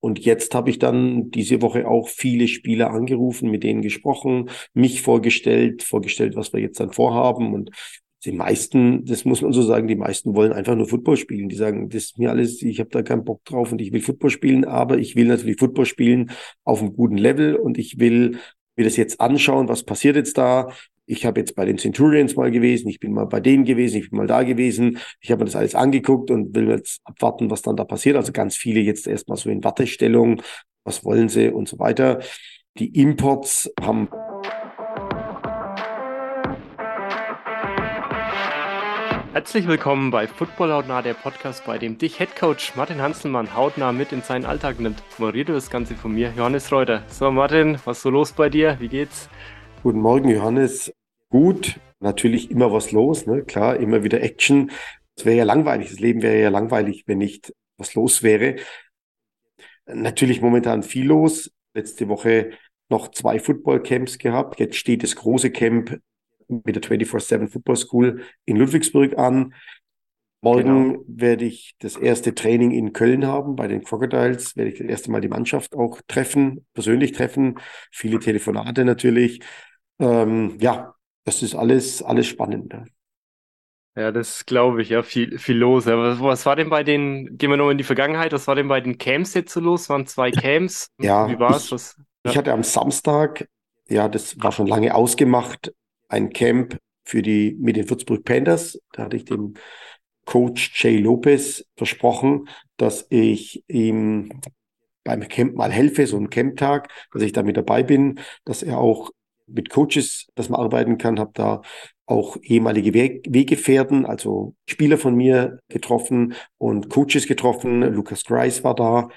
Und jetzt habe ich dann diese Woche auch viele Spieler angerufen, mit denen gesprochen, mich vorgestellt, vorgestellt, was wir jetzt dann vorhaben. Und die meisten, das muss man so sagen, die meisten wollen einfach nur Football spielen. Die sagen, das ist mir alles, ich habe da keinen Bock drauf und ich will Football spielen, aber ich will natürlich Football spielen auf einem guten Level und ich will mir das jetzt anschauen, was passiert jetzt da. Ich habe jetzt bei den Centurions mal gewesen, ich bin mal bei denen gewesen, ich bin mal da gewesen. Ich habe mir das alles angeguckt und will jetzt abwarten, was dann da passiert. Also ganz viele jetzt erstmal so in Wartestellung, was wollen sie und so weiter. Die Imports haben Herzlich willkommen bei Football Hautnah, der Podcast, bei dem dich Headcoach Martin Hanselmann hautnah mit in seinen Alltag nimmt. Moderiert das Ganze von mir, Johannes Reuter. So, Martin, was ist so los bei dir? Wie geht's? Guten Morgen, Johannes. Gut, natürlich immer was los, ne? Klar, immer wieder Action. Es wäre ja langweilig, das Leben wäre ja langweilig, wenn nicht was los wäre. Natürlich momentan viel los. Letzte Woche noch zwei Football-Camps gehabt. Jetzt steht das große Camp mit der 24-7 Football School in Ludwigsburg an. Morgen genau. werde ich das erste Training in Köln haben bei den Crocodiles. Werde ich das erste Mal die Mannschaft auch treffen, persönlich treffen. Viele Telefonate natürlich. Ähm, ja, das ist alles, alles spannend. Ja, das glaube ich, ja, viel, viel los. Aber was war denn bei den, gehen wir noch in die Vergangenheit, was war denn bei den Camps jetzt so los? Waren zwei Camps? Ja, wie war es? Ich, ja. ich hatte am Samstag, ja, das war schon lange ausgemacht, ein Camp für die mit den Würzburg Panthers. Da hatte ich dem Coach Jay Lopez versprochen, dass ich ihm beim Camp mal helfe, so ein Camptag, dass ich da mit dabei bin, dass er auch mit Coaches, dass man arbeiten kann, habe da auch ehemalige Weggefährten, also Spieler von mir getroffen und Coaches getroffen. Lukas Grice war da,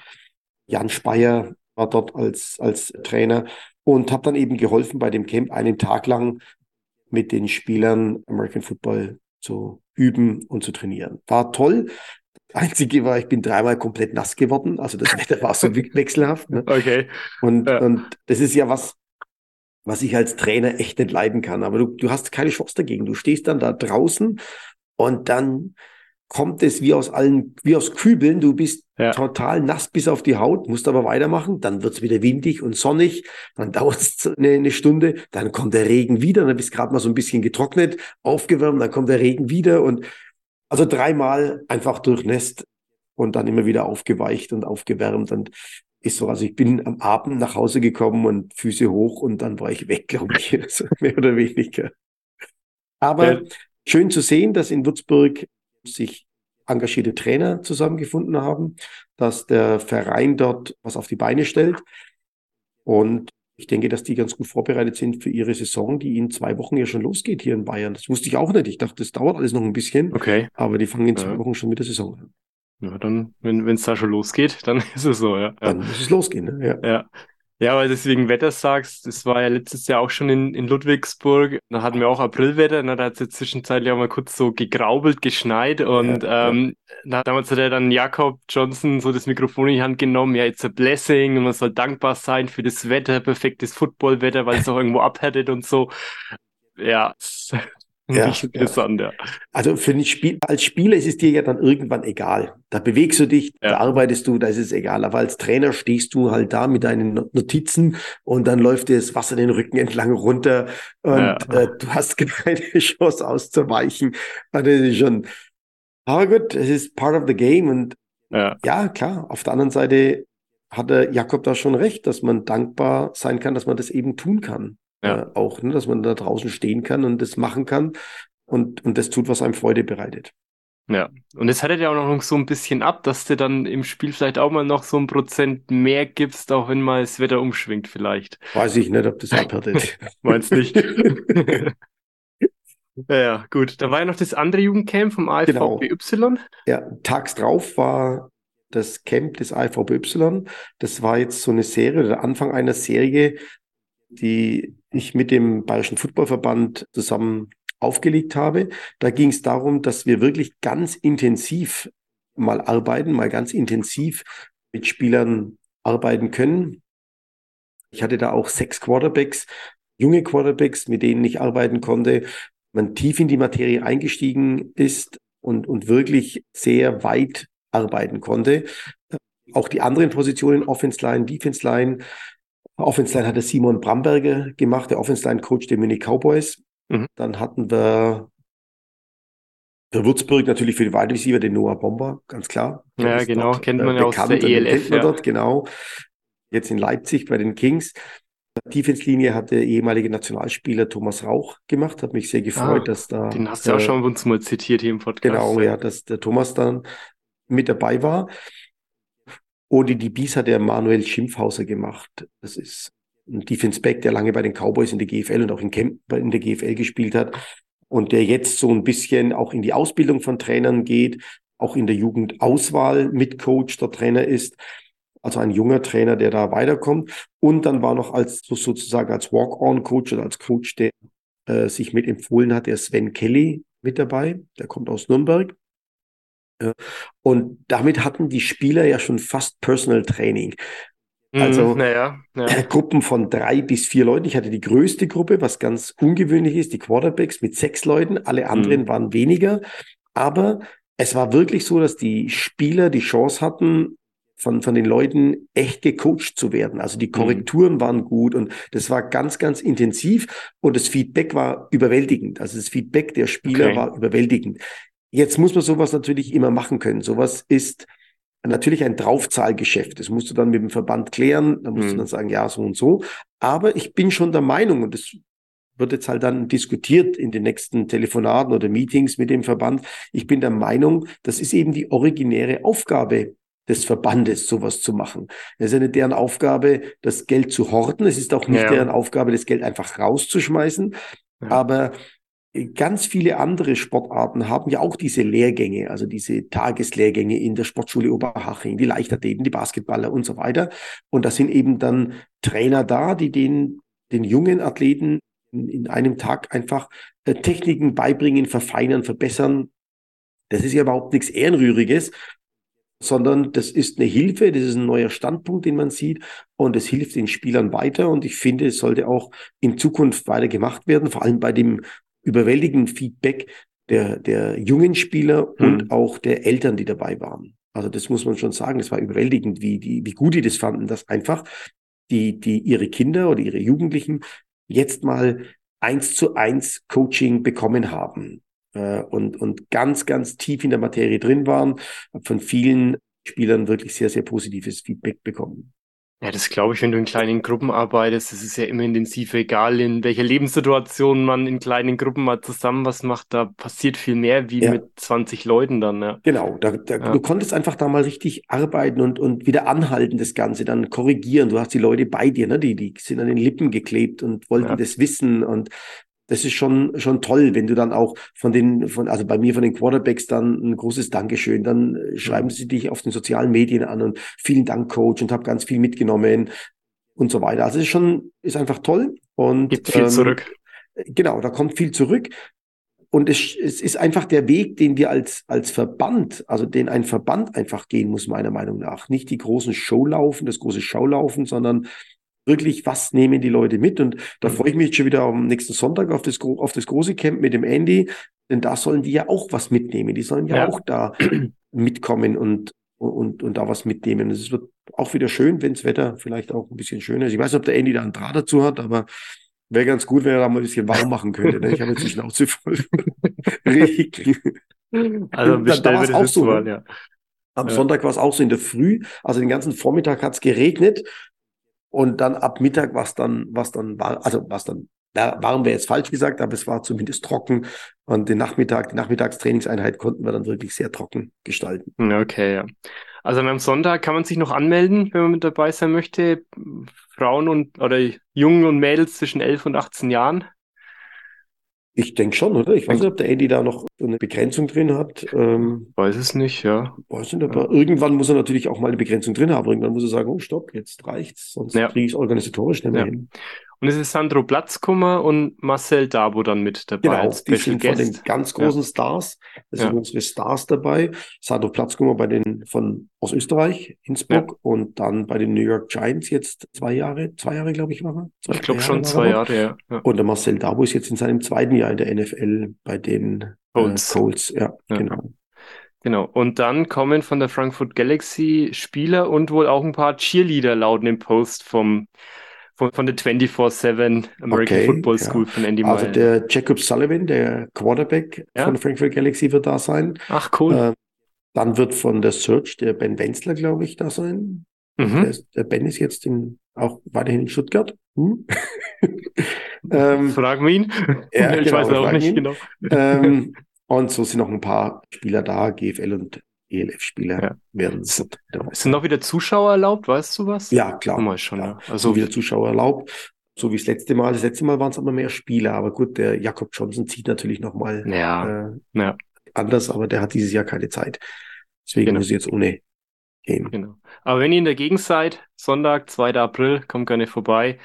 Jan Speyer war dort als, als Trainer und habe dann eben geholfen bei dem Camp einen Tag lang mit den Spielern American Football zu üben und zu trainieren. War toll. Einzige war, ich bin dreimal komplett nass geworden. Also das Wetter war so wechselhaft. Ne? Okay. Und, ja. und das ist ja was, was ich als Trainer echt nicht leiden kann. Aber du, du hast keine Chance dagegen. Du stehst dann da draußen und dann kommt es wie aus allen, wie aus Kübeln. Du bist ja. total nass bis auf die Haut, musst aber weitermachen. Dann wird's wieder windig und sonnig. Dann dauert es eine, eine, Stunde. Dann kommt der Regen wieder. Dann bist du gerade mal so ein bisschen getrocknet, aufgewärmt. Dann kommt der Regen wieder. Und also dreimal einfach durchnässt und dann immer wieder aufgeweicht und aufgewärmt. Und ist so, also ich bin am Abend nach Hause gekommen und Füße hoch und dann war ich weg, glaube ich, also mehr oder weniger. Aber ja. schön zu sehen, dass in Würzburg sich engagierte Trainer zusammengefunden haben, dass der Verein dort was auf die Beine stellt. Und ich denke, dass die ganz gut vorbereitet sind für ihre Saison, die in zwei Wochen ja schon losgeht hier in Bayern. Das wusste ich auch nicht. Ich dachte, das dauert alles noch ein bisschen. Okay. Aber die fangen in zwei ja. Wochen schon mit der Saison an. Ja, dann, wenn es da schon losgeht, dann ist es so, ja. Dann muss es losgehen, ne? Ja. ja. Ja, weil deswegen Wetter sagst, das war ja letztes Jahr auch schon in, in Ludwigsburg. Da hatten wir auch Aprilwetter, ne? da hat es ja zwischenzeitlich auch mal kurz so gegraubelt, geschneit und ja, ähm, ja. damals hat er dann Jakob Johnson so das Mikrofon in die Hand genommen, ja, it's a blessing und man soll dankbar sein für das Wetter, perfektes Footballwetter, weil es auch irgendwo abhärtet und so. Ja, ja, interessant, ja. ja. Also für ein Spiel, als Spieler ist es dir ja dann irgendwann egal. Da bewegst du dich, ja. da arbeitest du, da ist es egal. Aber als Trainer stehst du halt da mit deinen Notizen und dann läuft dir das Wasser den Rücken entlang runter und äh, du hast keine Chance auszuweichen. Also das ist schon. Aber gut, es ist part of the game und ja. ja, klar. Auf der anderen Seite hatte Jakob da schon recht, dass man dankbar sein kann, dass man das eben tun kann ja. äh, auch, ne, dass man da draußen stehen kann und das machen kann und, und das tut, was einem Freude bereitet. Ja, und jetzt hattet ihr auch noch so ein bisschen ab, dass du dann im Spiel vielleicht auch mal noch so ein Prozent mehr gibst, auch wenn mal das Wetter umschwingt vielleicht. Weiß ich nicht, ob das abhärtet. Meinst nicht? ja, ja, gut. Da war ja noch das andere Jugendcamp vom AFVBY. Genau. Ja, tags drauf war das Camp des AFVBY. Das war jetzt so eine Serie, der Anfang einer Serie, die ich mit dem Bayerischen Footballverband zusammen aufgelegt habe. Da ging es darum, dass wir wirklich ganz intensiv mal arbeiten, mal ganz intensiv mit Spielern arbeiten können. Ich hatte da auch sechs Quarterbacks, junge Quarterbacks, mit denen ich arbeiten konnte. Man tief in die Materie eingestiegen ist und, und wirklich sehr weit arbeiten konnte. auch die anderen Positionen, Offense Line, Defense Line. Offense Line hatte Simon Bramberger gemacht, der Offense Line Coach der Munich Cowboys. Mhm. Dann hatten wir für Würzburg natürlich für die Wide Receiver den Noah Bomber, ganz klar. Der ja, genau, dort, kennt man ja aus der ELF. Ja. Dort, genau. Jetzt in Leipzig bei den Kings. Defense-Linie hat der ehemalige Nationalspieler Thomas Rauch gemacht. Hat mich sehr gefreut, ah, dass da. Den hast du äh, auch schon uns mal zitiert hier im Podcast. Genau, ja, dass der Thomas dann mit dabei war. Und die DBs hat der Manuel Schimpfhauser gemacht. Das ist ein Defense Back, der lange bei den Cowboys in der GFL und auch in, Camp, in der GFL gespielt hat und der jetzt so ein bisschen auch in die Ausbildung von Trainern geht, auch in der Jugendauswahl mit Coach der Trainer ist. Also ein junger Trainer, der da weiterkommt. Und dann war noch als sozusagen als Walk-on-Coach oder als Coach, der äh, sich mit empfohlen hat, der Sven Kelly mit dabei. Der kommt aus Nürnberg. Und damit hatten die Spieler ja schon fast Personal Training. Mhm, also naja, ja. Gruppen von drei bis vier Leuten. Ich hatte die größte Gruppe, was ganz ungewöhnlich ist, die Quarterbacks mit sechs Leuten. Alle anderen mhm. waren weniger. Aber es war wirklich so, dass die Spieler die Chance hatten, von, von den Leuten echt gecoacht zu werden. Also die mhm. Korrekturen mhm. waren gut und das war ganz, ganz intensiv und das Feedback war überwältigend. Also das Feedback der Spieler okay. war überwältigend. Jetzt muss man sowas natürlich immer machen können. Sowas ist natürlich ein Draufzahlgeschäft. Das musst du dann mit dem Verband klären. Da musst mhm. du dann sagen, ja, so und so. Aber ich bin schon der Meinung, und das wird jetzt halt dann diskutiert in den nächsten Telefonaten oder Meetings mit dem Verband. Ich bin der Meinung, das ist eben die originäre Aufgabe des Verbandes, sowas zu machen. Es ist ja nicht deren Aufgabe, das Geld zu horten. Es ist auch nicht ja. deren Aufgabe, das Geld einfach rauszuschmeißen. Ja. Aber ganz viele andere Sportarten haben ja auch diese Lehrgänge, also diese Tageslehrgänge in der Sportschule Oberhaching, die Leichtathleten, die Basketballer und so weiter. Und da sind eben dann Trainer da, die den, den jungen Athleten in, in einem Tag einfach äh, Techniken beibringen, verfeinern, verbessern. Das ist ja überhaupt nichts Ehrenrühriges, sondern das ist eine Hilfe, das ist ein neuer Standpunkt, den man sieht und es hilft den Spielern weiter und ich finde, es sollte auch in Zukunft weiter gemacht werden, vor allem bei dem überwältigenden Feedback der, der jungen Spieler mhm. und auch der Eltern, die dabei waren. Also das muss man schon sagen, das war überwältigend, wie, die, wie gut die das fanden, dass einfach die, die ihre Kinder oder ihre Jugendlichen jetzt mal eins zu eins Coaching bekommen haben äh, und, und ganz, ganz tief in der Materie drin waren, von vielen Spielern wirklich sehr, sehr positives Feedback bekommen. Ja, das glaube ich, wenn du in kleinen Gruppen arbeitest, das ist ja immer intensiv, egal in welcher Lebenssituation man in kleinen Gruppen mal zusammen was macht, da passiert viel mehr wie ja. mit 20 Leuten dann, ja. Genau, da, da, ja. du konntest einfach da mal richtig arbeiten und, und wieder anhalten, das Ganze, dann korrigieren. Du hast die Leute bei dir, ne? die, die sind an den Lippen geklebt und wollten das wissen und das ist schon, schon toll, wenn du dann auch von den, von, also bei mir von den Quarterbacks dann ein großes Dankeschön, dann schreiben sie dich auf den sozialen Medien an und vielen Dank, Coach, und habe ganz viel mitgenommen und so weiter. Also es ist schon, ist einfach toll und gibt viel ähm, zurück. Genau, da kommt viel zurück. Und es, es ist einfach der Weg, den wir als, als Verband, also den ein Verband einfach gehen muss, meiner Meinung nach. Nicht die großen Showlaufen, das große Schaulaufen, sondern wirklich, was nehmen die Leute mit? Und da mhm. freue ich mich schon wieder am nächsten Sonntag auf das, auf das große Camp mit dem Andy, denn da sollen die ja auch was mitnehmen. Die sollen ja, ja. auch da mitkommen und, und, und da was mitnehmen. Es wird auch wieder schön, wenn das Wetter vielleicht auch ein bisschen schöner ist. Ich weiß nicht, ob der Andy da einen Draht dazu hat, aber wäre ganz gut, wenn er da mal ein bisschen warm machen könnte. Ne? Ich habe jetzt die Schnauze voll. Richtig. Also bestellen wir das auch so, mal, ja. Am ja. Sonntag war es auch so in der Früh, also den ganzen Vormittag hat es geregnet und dann ab Mittag was dann, was dann war, also was dann, da waren wir jetzt falsch gesagt, aber es war zumindest trocken. Und den Nachmittag, die Nachmittagstrainingseinheit konnten wir dann wirklich sehr trocken gestalten. Okay, ja. Also am Sonntag kann man sich noch anmelden, wenn man mit dabei sein möchte. Frauen und oder Jungen und Mädels zwischen 11 und 18 Jahren. Ich denke schon, oder? Ich weiß nicht, ob der Andy da noch eine Begrenzung drin hat. Ähm, weiß es nicht, ja. Weiß nicht, aber ja. irgendwann muss er natürlich auch mal eine Begrenzung drin haben. Irgendwann muss er sagen, oh stopp, jetzt reicht's, sonst ja. kriege ich es organisatorisch nicht mehr ja. hin. Und es ist Sandro Platzkummer und Marcel Dabo dann mit dabei. Genau, als die sind Guest. von den ganz großen ja. Stars. Das ja. sind unsere Stars dabei. Sandro Platzkummer bei den von aus Österreich, Innsbruck ja. und dann bei den New York Giants jetzt zwei Jahre, zwei Jahre glaube ich war er. Zwei, ich glaube schon zwei Jahre, ja. Und der Marcel Dabo ist jetzt in seinem zweiten Jahr in der NFL bei den Colts. Äh, Colts. Ja, genau. Genau. Und dann kommen von der Frankfurt Galaxy Spieler und wohl auch ein paar Cheerleader lauten im Post vom, von, von der 24-7 American Okay, Football ja. School von Andy Also Meyer. der Jacob Sullivan, der Quarterback Ja. von Frankfurt Galaxy wird da sein. Ach, cool. Äh, Dann wird von der Search der Ben Wenzler, glaube ich, da sein. Der, mhm. ist, der Ben ist jetzt in, auch weiterhin in Stuttgart. Hm? ähm, Fragen wir ihn. ja, ich genau, weiß auch nicht ihn. genau. ähm, und so sind noch ein paar Spieler da, GFL und ELF-Spieler Ja. werden Es- Sind noch wieder Zuschauer erlaubt, weißt du was? Ja, klar. Mal schon, ja. Also Also, wieder Zuschauer erlaubt. So wie das letzte Mal. Das letzte Mal waren es aber mehr Spieler. Aber gut, der Jakob Johnson zieht natürlich nochmal ja, äh, ja, anders, aber der hat dieses Jahr keine Zeit. Deswegen Genau. muss ich jetzt ohne gehen. genau. Aber wenn ihr in der Gegend seid, Sonntag, 2. April, kommt gerne vorbei.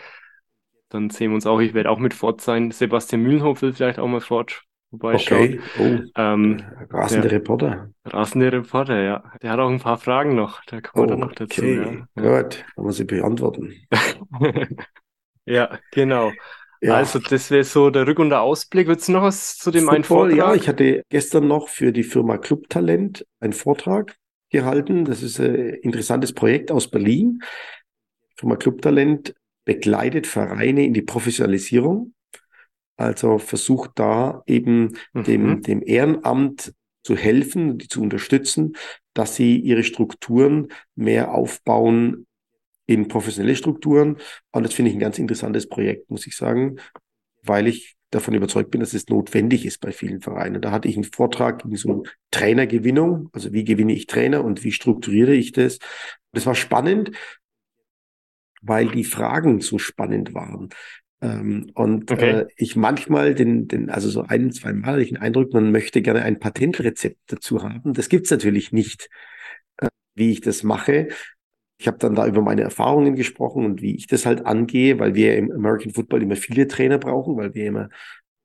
Dann sehen wir uns auch. Ich werde auch mit fort sein. Sebastian Mühlenhof will vielleicht auch mal fort vorbeischauen. Okay. Oh, Ähm, äh, rasende Reporter. rasende Reporter, ja. Der hat auch ein paar Fragen noch. Da kommen wir dann noch dazu. Okay, Ja. Ja. gut. Kann man sie beantworten. ja, genau. Ja. Also, das wäre so der Rück- und der Ausblick. Würdest du noch was zu dem einen Football, ja, Vortrag? ich hatte gestern noch für die Firma Club Talent einen Vortrag gehalten. Das ist ein interessantes Projekt aus Berlin. Die Firma Club Talent begleitet Vereine in die Professionalisierung. Also versucht da eben dem, Mhm. dem Ehrenamt zu helfen, die zu unterstützen, dass sie ihre Strukturen mehr aufbauen in professionelle Strukturen. Und das finde ich ein ganz interessantes Projekt, muss ich sagen, weil ich davon überzeugt bin, dass es notwendig ist bei vielen Vereinen. Da hatte ich einen Vortrag in so Trainergewinnung, also wie gewinne ich Trainer und wie strukturiere ich das. Das war spannend, weil die Fragen so spannend waren. Ähm, und Okay. äh, ich manchmal den, den, also so ein, zwei Mal hatte ich den Eindruck, man möchte gerne ein Patentrezept dazu haben. Das gibt's natürlich nicht, äh, wie ich das mache. Ich habe dann da über meine Erfahrungen gesprochen und wie ich das halt angehe, weil wir im American Football immer viele Trainer brauchen, weil wir immer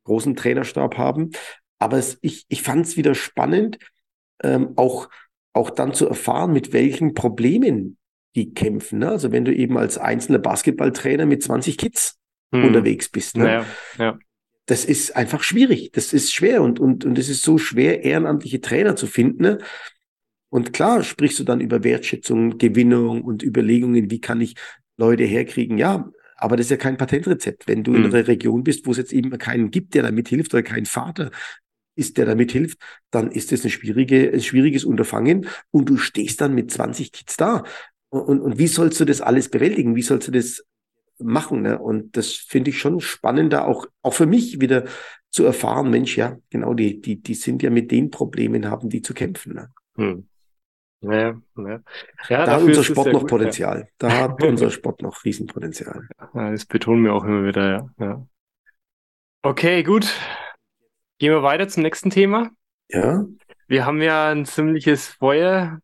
großen Trainerstab haben. Aber es, ich, ich fand es wieder spannend, ähm, auch, auch dann zu erfahren, mit welchen Problemen die kämpfen. Ne? Also wenn du eben als einzelner Basketballtrainer mit 20 Kids Hm. unterwegs bist. Ne? Naja, ja. Das ist einfach schwierig. Das ist schwer und, und, und es ist so schwer, ehrenamtliche Trainer zu finden. Ne? Und klar sprichst du dann über Wertschätzung, Gewinnung und Überlegungen, wie kann ich Leute herkriegen. Ja, aber das ist ja kein Patentrezept. Wenn du in Hm. einer Region bist, wo es jetzt eben keinen gibt, der damit hilft oder keinen Vater ist, der damit hilft, dann ist das eine schwierige, ein schwieriges Unterfangen und du stehst dann mit 20 Kids da. Und, und, und wie sollst du das alles bewältigen? Wie sollst du das machen? Ne? Und das finde ich schon spannender, auch, auch für mich wieder zu erfahren, Mensch, ja, genau, die, die, die sind ja mit den Problemen, haben die zu kämpfen. Ne? Hm. Ja, ja. ja Da hat unser Sport ja noch gut, Potenzial. Da hat unser Sport noch Riesenpotenzial. Ja. Ja, das betonen wir auch immer wieder, ja. ja. Okay, gut. Gehen wir weiter zum nächsten Thema. Ja, Wir haben ja ein ziemliches Feuer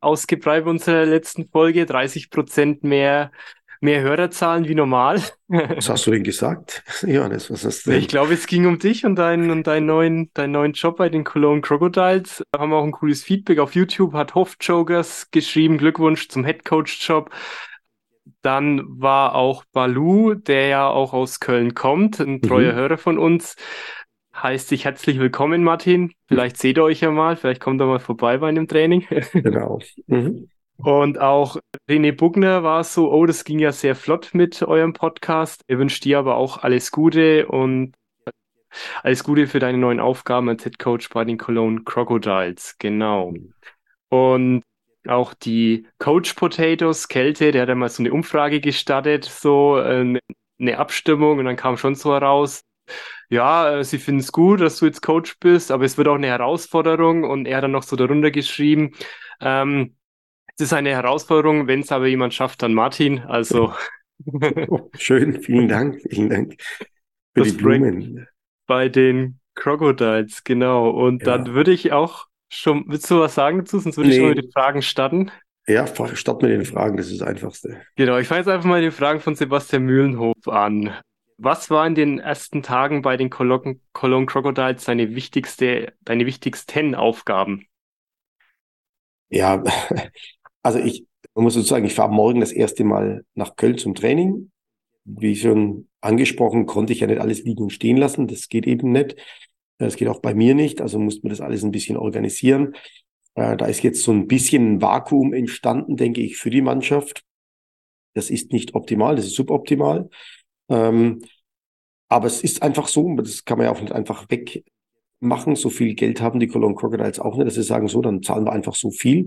ausgebreitet bei unserer letzten Folge. 30 Prozent mehr, mehr Hörerzahlen wie normal. was hast du denn gesagt? Johannes, was hast du Ich denn? glaube, es ging um dich und deinen und deinen neuen, deinen neuen Job bei den Cologne Crocodiles. Da haben wir auch ein cooles Feedback auf YouTube, hat Hoff-Jokers geschrieben, Glückwunsch zum Headcoach-Job. Dann war auch Balu, der ja auch aus Köln kommt, ein treuer Mhm. Hörer von uns. Heißt dich herzlich willkommen, Martin. Vielleicht seht ihr euch ja mal, vielleicht kommt er mal vorbei bei einem Training. Genau. Mhm. Und auch René Bugner war so, oh, das ging ja sehr flott mit eurem Podcast. Er wünscht dir aber auch alles Gute und alles Gute für deine neuen Aufgaben als Head Coach bei den Cologne Crocodiles. Genau. Und auch die Coach Potatoes, Kälte, der hat ja mal so eine Umfrage gestartet, so äh, eine Abstimmung und dann kam schon so heraus, ja, äh, sie finden es gut, dass du jetzt Coach bist, aber es wird auch eine Herausforderung und er hat dann noch so darunter geschrieben, ähm, es ist eine Herausforderung, wenn es aber jemand schafft, dann Martin. Also Oh, schön, vielen Dank, vielen Dank für Das die Blumen. bei den Crocodiles, genau. Und Ja. dann würde ich auch schon, willst du was sagen dazu? Sonst würde ich Nee. schon mit den Fragen starten. Ja, start mit den Fragen, das ist das Einfachste. Genau, ich fange jetzt einfach mal den Fragen von Sebastian Mühlenhof an. Was war in den ersten Tagen bei den Cologne, Cologne Crocodiles deine wichtigste, deine wichtigsten Aufgaben? Ja, also ich man muss sozusagen, ich fahre morgen das erste Mal nach Köln zum Training. Wie schon angesprochen, konnte ich ja nicht alles liegen und stehen lassen. Das geht eben nicht. Das geht auch bei mir nicht. Also musste man das alles ein bisschen organisieren. Äh, da ist jetzt so ein bisschen ein Vakuum entstanden, denke ich, für die Mannschaft. Das ist nicht optimal, das ist suboptimal. Ähm, aber es ist einfach so, das kann man ja auch nicht einfach wegmachen. So viel Geld haben die Cologne Crocodiles auch nicht, dass sie sagen, so, dann zahlen wir einfach so viel.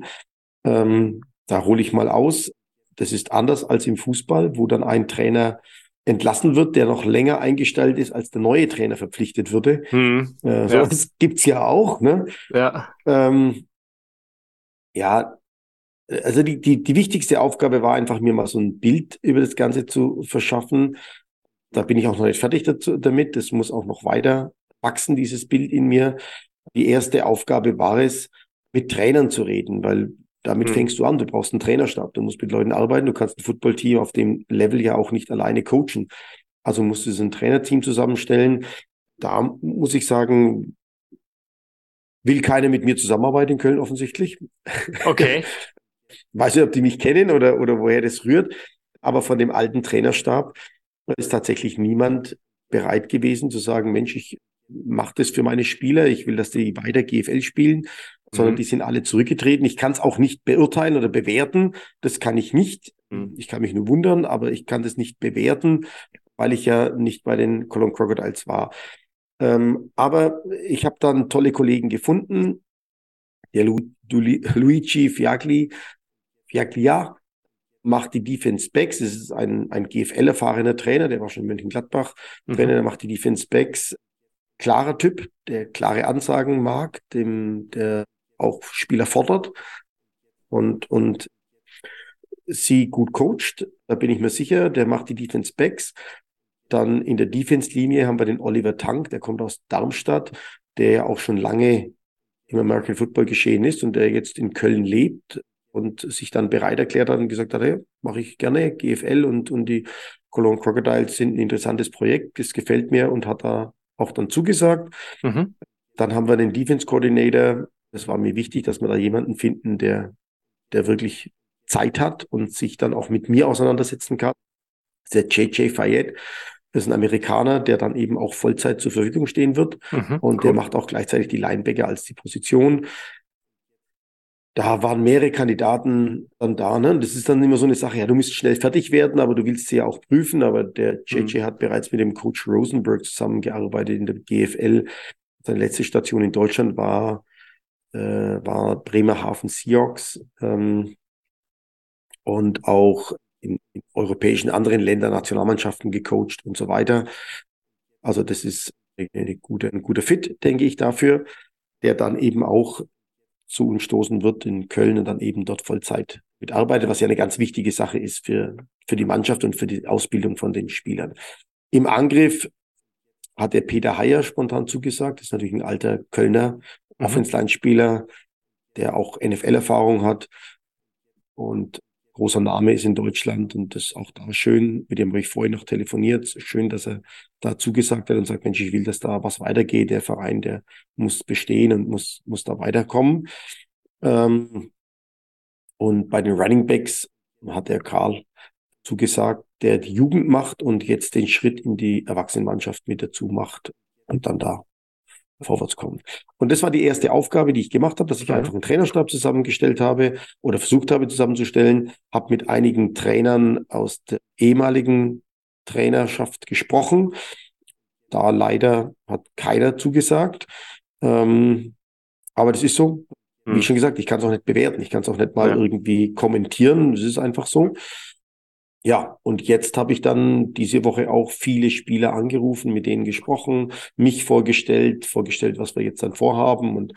Ähm, da hole ich mal aus. Das ist anders als im Fußball, wo dann ein Trainer entlassen wird, der noch länger eingestellt ist, als der neue Trainer verpflichtet würde. Hm, äh, so ja. Das gibt's ja auch. Ne? Ja. Ähm, ja, also die, die, die wichtigste Aufgabe war einfach, mir mal so ein Bild über das Ganze zu verschaffen. Da bin ich auch noch nicht fertig dazu, damit. Das muss auch noch weiter wachsen, dieses Bild in mir. Die erste Aufgabe war es, mit Trainern zu reden, weil damit mhm. fängst du an. Du brauchst einen Trainerstab. Du musst mit Leuten arbeiten. Du kannst ein Footballteam auf dem Level ja auch nicht alleine coachen. Also musst du so ein Trainerteam zusammenstellen. Da muss ich sagen, will keiner mit mir zusammenarbeiten in Köln offensichtlich. Okay. Weiß nicht, ob die mich kennen oder, oder woher das rührt. Aber von dem alten Trainerstab ist tatsächlich niemand bereit gewesen zu sagen, Mensch, ich mache das für meine Spieler. Ich will, dass die weiter GFL spielen sondern mhm. die sind alle zurückgetreten. Ich kann es auch nicht beurteilen oder bewerten. Das kann ich nicht. Mhm. Ich kann mich nur wundern, aber ich kann das nicht bewerten, weil ich ja nicht bei den Cologne Crocodiles war. Ähm, aber ich habe dann tolle Kollegen gefunden. Der Lu Lu Luigi Fiagli, Fiaglia macht die Defense Backs. Das ist ein, ein GFL-erfahrener Trainer, der war schon in Mönchengladbach mhm. Trainer, der macht die Defense Backs. Klarer Typ, der klare Ansagen mag, dem, der auch Spieler fordert und, und sie gut coacht. Da bin ich mir sicher. Der macht die Defense Backs. Dann in der Defense-Linie haben wir den Oliver Tank, der kommt aus Darmstadt, der ja auch schon lange im American Football geschehen ist und der jetzt in Köln lebt und sich dann bereit erklärt hat und gesagt hat, hey, mache ich gerne, GFL und, und die Cologne Crocodiles sind ein interessantes Projekt, das gefällt mir und hat da auch dann zugesagt. Mhm. Dann haben wir den Defense Coordinator, es war mir wichtig, dass wir da jemanden finden, der, der wirklich Zeit hat und sich dann auch mit mir auseinandersetzen kann. Der JJ Fayette das ist ein Amerikaner, der dann eben auch Vollzeit zur Verfügung stehen wird. Mhm, und cool. der macht auch gleichzeitig die Linebacker als die Position. Da waren mehrere Kandidaten dann da. Ne? Das ist dann immer so eine Sache, ja, du musst schnell fertig werden, aber du willst sie ja auch prüfen. Aber der JJ mhm. hat bereits mit dem Coach Rosenberg zusammengearbeitet in der GFL. Seine letzte Station in Deutschland war äh, war Bremerhaven Seahawks ähm, und auch in, in europäischen anderen Ländern Nationalmannschaften gecoacht und so weiter. Also das ist gute, ein guter Fit, denke ich, dafür, der dann eben auch zu uns stoßen wird in Köln und dann eben dort Vollzeit mitarbeitet, was ja eine ganz wichtige Sache ist für, für die Mannschaft und für die Ausbildung von den Spielern. Im Angriff hat der Peter Heyer spontan zugesagt. Das ist natürlich ein alter Kölner mhm. Offense-Line-Spieler, der auch NFL-Erfahrung hat und großer Name ist in Deutschland und das auch da schön. Mit dem habe ich vorhin noch telefoniert. Schön, dass er da zugesagt hat und sagt, Mensch, ich will, dass da was weitergeht. Der Verein, der muss bestehen und muss, muss da weiterkommen. Ähm, und bei den Running Backs hat der Karl zugesagt, der die Jugend macht und jetzt den Schritt in die Erwachsenenmannschaft mit dazu macht und dann da vorwärts kommen. Und das war die erste Aufgabe, die ich gemacht habe, dass ich einfach einen Trainerstab zusammengestellt habe oder versucht habe zusammenzustellen, habe mit einigen Trainern aus der ehemaligen Trainerschaft gesprochen. Da leider hat keiner zugesagt. Ähm, aber das ist so, wie hm. schon gesagt, ich kann es auch nicht bewerten, ich kann es auch nicht mal ja. irgendwie kommentieren. Es ist einfach so. Ja, und jetzt habe ich dann diese Woche auch viele Spieler angerufen, mit denen gesprochen, mich vorgestellt, vorgestellt, was wir jetzt dann vorhaben. Und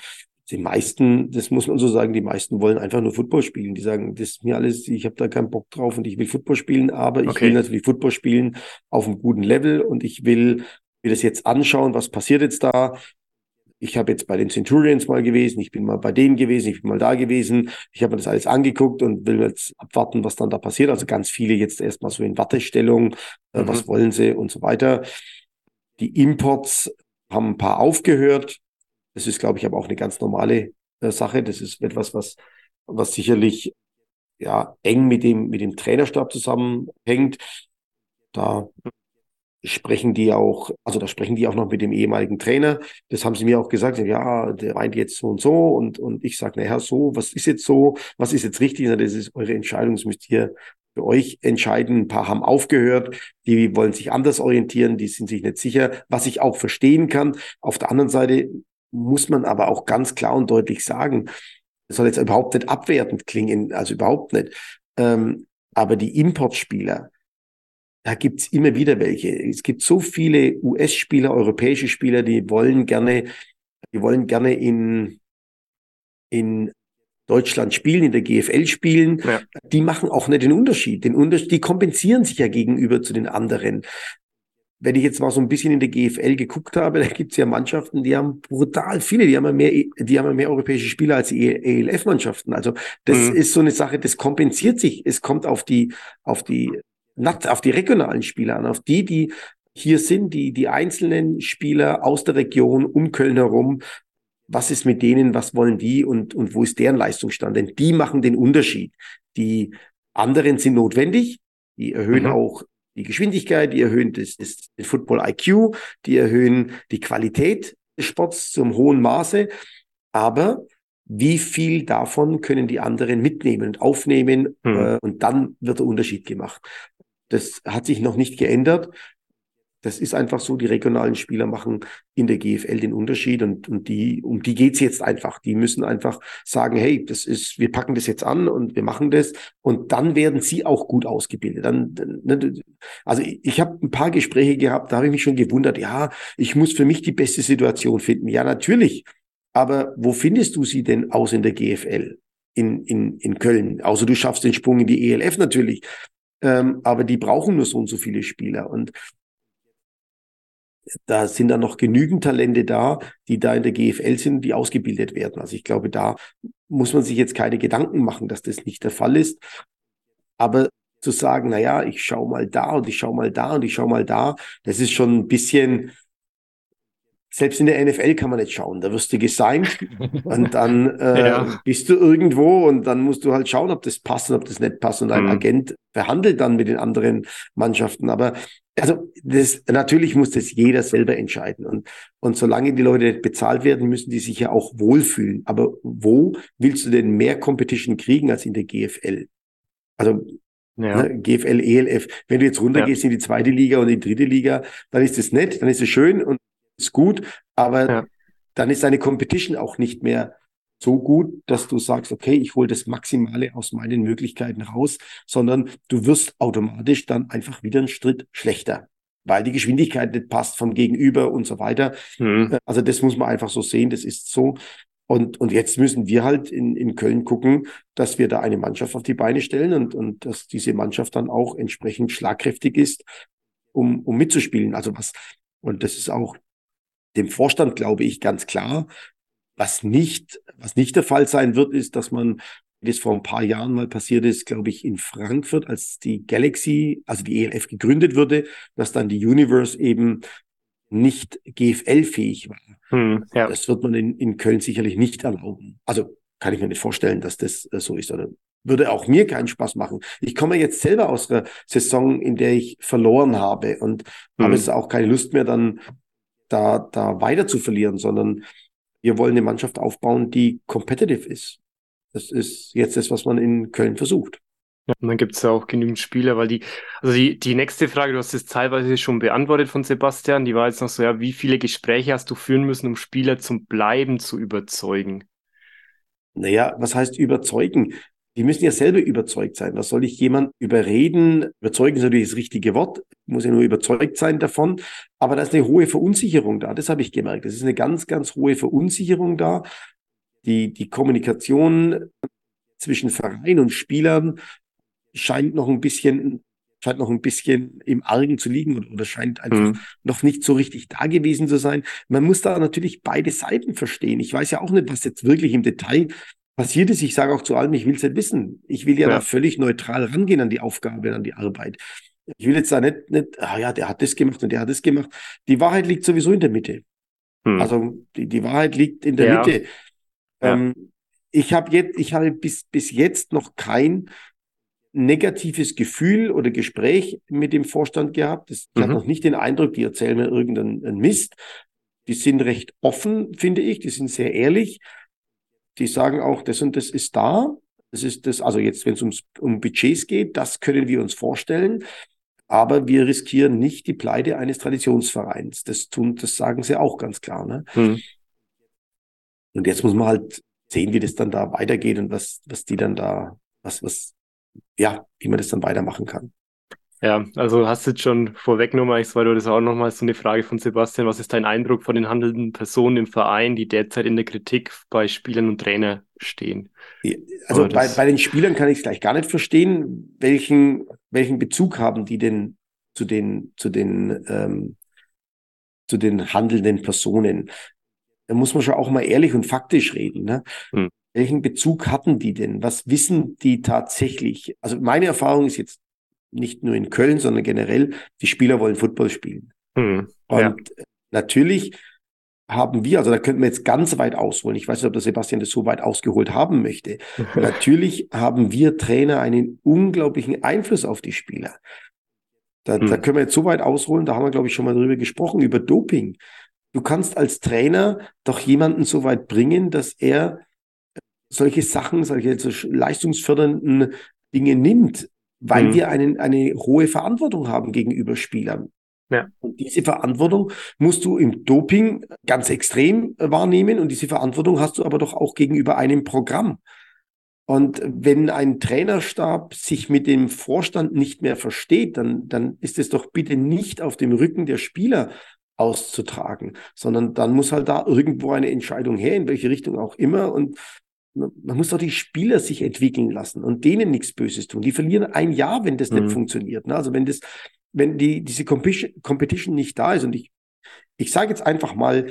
die meisten, das muss man so sagen, die meisten wollen einfach nur Football spielen. Die sagen, das ist mir alles, ich habe da keinen Bock drauf und ich will Football spielen, aber ich will natürlich Football spielen auf einem guten Level und ich will mir das jetzt anschauen, was passiert jetzt da ich habe jetzt bei den Centurions mal gewesen, ich bin mal bei denen gewesen, ich bin mal da gewesen, ich habe mir das alles angeguckt und will jetzt abwarten, was dann da passiert. Also ganz viele jetzt erstmal so in Wartestellung, äh, mhm. was wollen sie und so weiter. Die Imports haben ein paar aufgehört. Das ist, glaube ich, aber auch eine ganz normale äh, Sache. Das ist etwas, was, was sicherlich ja eng mit dem, mit dem Trainerstab zusammenhängt. Da sprechen die auch, also da sprechen die auch noch mit dem ehemaligen Trainer. Das haben sie mir auch gesagt, ja, der meint jetzt so und so und, und ich sage, naja, so, was ist jetzt so, was ist jetzt richtig? Das ist eure Entscheidung, das müsst ihr für euch entscheiden. Ein paar haben aufgehört, die wollen sich anders orientieren, die sind sich nicht sicher, was ich auch verstehen kann. Auf der anderen Seite muss man aber auch ganz klar und deutlich sagen, das soll jetzt überhaupt nicht abwertend klingen, also überhaupt nicht. Ähm, aber die Importspieler, da gibt's immer wieder welche. Es gibt so viele US-Spieler, europäische Spieler, die wollen gerne, die wollen gerne in, in Deutschland spielen, in der GFL spielen. Ja. Die machen auch nicht den Unterschied. Den Unterschied, die kompensieren sich ja gegenüber zu den anderen. Wenn ich jetzt mal so ein bisschen in der GFL geguckt habe, da gibt's ja Mannschaften, die haben brutal viele, die haben ja mehr, die haben ja mehr europäische Spieler als die ELF-Mannschaften. Also das mhm. ist so eine Sache, das kompensiert sich. Es kommt auf die, auf die auf die regionalen Spieler an, auf die, die hier sind, die, die einzelnen Spieler aus der Region um Köln herum. Was ist mit denen? Was wollen die? Und, und wo ist deren Leistungsstand? Denn die machen den Unterschied. Die anderen sind notwendig. Die erhöhen mhm. auch die Geschwindigkeit, die erhöhen das, das, den Football IQ, die erhöhen die Qualität des Sports zum hohen Maße. Aber wie viel davon können die anderen mitnehmen und aufnehmen? Mhm. Äh, und dann wird der Unterschied gemacht. Das hat sich noch nicht geändert. Das ist einfach so, die regionalen Spieler machen in der GFL den Unterschied und, und die, um die geht's jetzt einfach. Die müssen einfach sagen, hey, das ist, wir packen das jetzt an und wir machen das und dann werden sie auch gut ausgebildet. Dann, ne, also ich, ich habe ein paar Gespräche gehabt, da habe ich mich schon gewundert, ja, ich muss für mich die beste Situation finden. Ja, natürlich. Aber wo findest du sie denn aus in der GFL? In, in, in Köln. Außer du schaffst den Sprung in die ELF natürlich. Ähm, aber die brauchen nur so und so viele Spieler. Und da sind dann noch genügend Talente da, die da in der GFL sind, die ausgebildet werden. Also ich glaube, da muss man sich jetzt keine Gedanken machen, dass das nicht der Fall ist. Aber zu sagen, na ja, ich schau mal da und ich schau mal da und ich schau mal da, das ist schon ein bisschen, selbst in der NFL kann man nicht schauen. Da wirst du gesigned und dann äh, ja. bist du irgendwo und dann musst du halt schauen, ob das passt und ob das nicht passt. Und ein mhm. Agent verhandelt dann mit den anderen Mannschaften. Aber also das, natürlich muss das jeder selber entscheiden. Und, und solange die Leute nicht bezahlt werden, müssen die sich ja auch wohlfühlen. Aber wo willst du denn mehr Competition kriegen als in der GFL? Also ja. Ne, GFL, ELF. Wenn du jetzt runtergehst ja. in die zweite Liga und in die dritte Liga, dann ist das nett, dann ist es schön und ist gut, aber ja. dann ist deine Competition auch nicht mehr so gut, dass du sagst, okay, ich hole das Maximale aus meinen Möglichkeiten raus, sondern du wirst automatisch dann einfach wieder einen Schritt schlechter, weil die Geschwindigkeit nicht passt vom Gegenüber und so weiter. Mhm. Also das muss man einfach so sehen, das ist so. Und, und jetzt müssen wir halt in, in Köln gucken, dass wir da eine Mannschaft auf die Beine stellen und, und dass diese Mannschaft dann auch entsprechend schlagkräftig ist, um, um mitzuspielen. Also was, und das ist auch dem Vorstand glaube ich ganz klar. Was nicht, was nicht der Fall sein wird, ist, dass man, wie das vor ein paar Jahren mal passiert ist, glaube ich, in Frankfurt, als die Galaxy, also die ELF gegründet wurde, dass dann die Universe eben nicht GFL-fähig war. Hm, ja. Das wird man in, in Köln sicherlich nicht erlauben. Also kann ich mir nicht vorstellen, dass das äh, so ist. Oder würde auch mir keinen Spaß machen. Ich komme jetzt selber aus einer Saison, in der ich verloren habe und hm. habe jetzt auch keine Lust mehr, dann da, da weiter zu verlieren, sondern wir wollen eine Mannschaft aufbauen, die competitive ist. Das ist jetzt das, was man in Köln versucht. Ja, und dann gibt es ja auch genügend Spieler, weil die, also die, die nächste Frage, du hast es teilweise schon beantwortet von Sebastian, die war jetzt noch so, ja, wie viele Gespräche hast du führen müssen, um Spieler zum Bleiben zu überzeugen? Naja, was heißt überzeugen? Die müssen ja selber überzeugt sein. Was soll ich jemand überreden? Überzeugen ist natürlich das richtige Wort. Ich muss ja nur überzeugt sein davon. Aber da ist eine hohe Verunsicherung da. Das habe ich gemerkt. Das ist eine ganz, ganz hohe Verunsicherung da. Die, die Kommunikation zwischen Verein und Spielern scheint noch ein bisschen, scheint noch ein bisschen im Argen zu liegen oder, oder scheint einfach mhm. noch nicht so richtig da gewesen zu sein. Man muss da natürlich beide Seiten verstehen. Ich weiß ja auch nicht, was jetzt wirklich im Detail passiert ist. Ich sage auch zu allem, ich will es nicht wissen. Ich will ja, ja, da völlig neutral rangehen an die Aufgabe, an die Arbeit. Ich will jetzt da nicht, nicht, ah ja, der hat das gemacht und der hat das gemacht. Die Wahrheit liegt sowieso in der Mitte. Hm. Also die, die Wahrheit liegt in der ja. Mitte. Ähm, ja. Ich habe jetzt, ich habe bis, bis jetzt noch kein negatives Gefühl oder Gespräch mit dem Vorstand gehabt. Ich mhm. habe noch nicht den Eindruck, die erzählen mir irgendeinen Mist. Die sind recht offen, finde ich. Die sind sehr ehrlich. Die sagen auch, das und das ist da. Das ist das, also jetzt, wenn es um Budgets geht, das können wir uns vorstellen. Aber wir riskieren nicht die Pleite eines Traditionsvereins. Das tun, das sagen sie auch ganz klar. Ne? Mhm. Und jetzt muss man halt sehen, wie das dann da weitergeht und was, was die dann da, was, was, ja, wie man das dann weitermachen kann. Ja, also hast du jetzt schon vorweggenommen, weil du das auch nochmal so eine Frage von Sebastian. Was ist dein Eindruck von den handelnden Personen im Verein, die derzeit in der Kritik bei Spielern und Trainer stehen? Also bei, bei den Spielern kann ich es gleich gar nicht verstehen, welchen, welchen Bezug haben die denn zu den, zu den, ähm, zu den handelnden Personen? Da muss man schon auch mal ehrlich und faktisch reden. Ne? Hm. Welchen Bezug hatten die denn? Was wissen die tatsächlich? Also meine Erfahrung ist jetzt nicht nur in Köln, sondern generell, die Spieler wollen Football spielen. Hm, ja. Und natürlich haben wir, also da könnten wir jetzt ganz weit ausholen. Ich weiß nicht, ob der Sebastian das so weit ausgeholt haben möchte. natürlich haben wir Trainer einen unglaublichen Einfluss auf die Spieler. Da, hm. da können wir jetzt so weit ausholen, da haben wir, glaube ich, schon mal drüber gesprochen, über Doping. Du kannst als Trainer doch jemanden so weit bringen, dass er solche Sachen, solche leistungsfördernden Dinge nimmt weil mhm. wir einen, eine hohe Verantwortung haben gegenüber Spielern. Ja. Und diese Verantwortung musst du im Doping ganz extrem wahrnehmen und diese Verantwortung hast du aber doch auch gegenüber einem Programm. Und wenn ein Trainerstab sich mit dem Vorstand nicht mehr versteht, dann, dann ist es doch bitte nicht auf dem Rücken der Spieler auszutragen, sondern dann muss halt da irgendwo eine Entscheidung her, in welche Richtung auch immer. Und man muss doch die Spieler sich entwickeln lassen und denen nichts Böses tun. Die verlieren ein Jahr, wenn das mhm. nicht funktioniert. Ne? Also wenn das, wenn die, diese Competition nicht da ist und ich, ich sage jetzt einfach mal,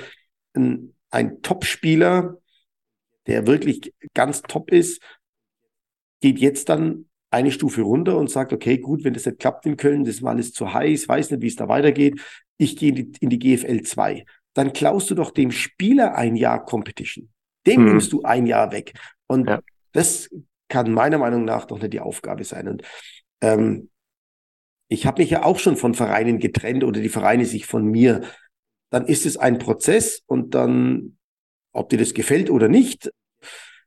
ein, ein Top-Spieler, der wirklich ganz top ist, geht jetzt dann eine Stufe runter und sagt, okay, gut, wenn das nicht klappt in Köln, das mal alles zu heiß, weiß nicht, wie es da weitergeht, ich gehe in die, in die GFL 2. Dann klaust du doch dem Spieler ein Jahr Competition. Dem hm. nimmst du ein Jahr weg. Und ja. das kann meiner Meinung nach doch nicht die Aufgabe sein. Und ähm, ich habe mich ja auch schon von Vereinen getrennt oder die Vereine sich von mir. Dann ist es ein Prozess und dann, ob dir das gefällt oder nicht,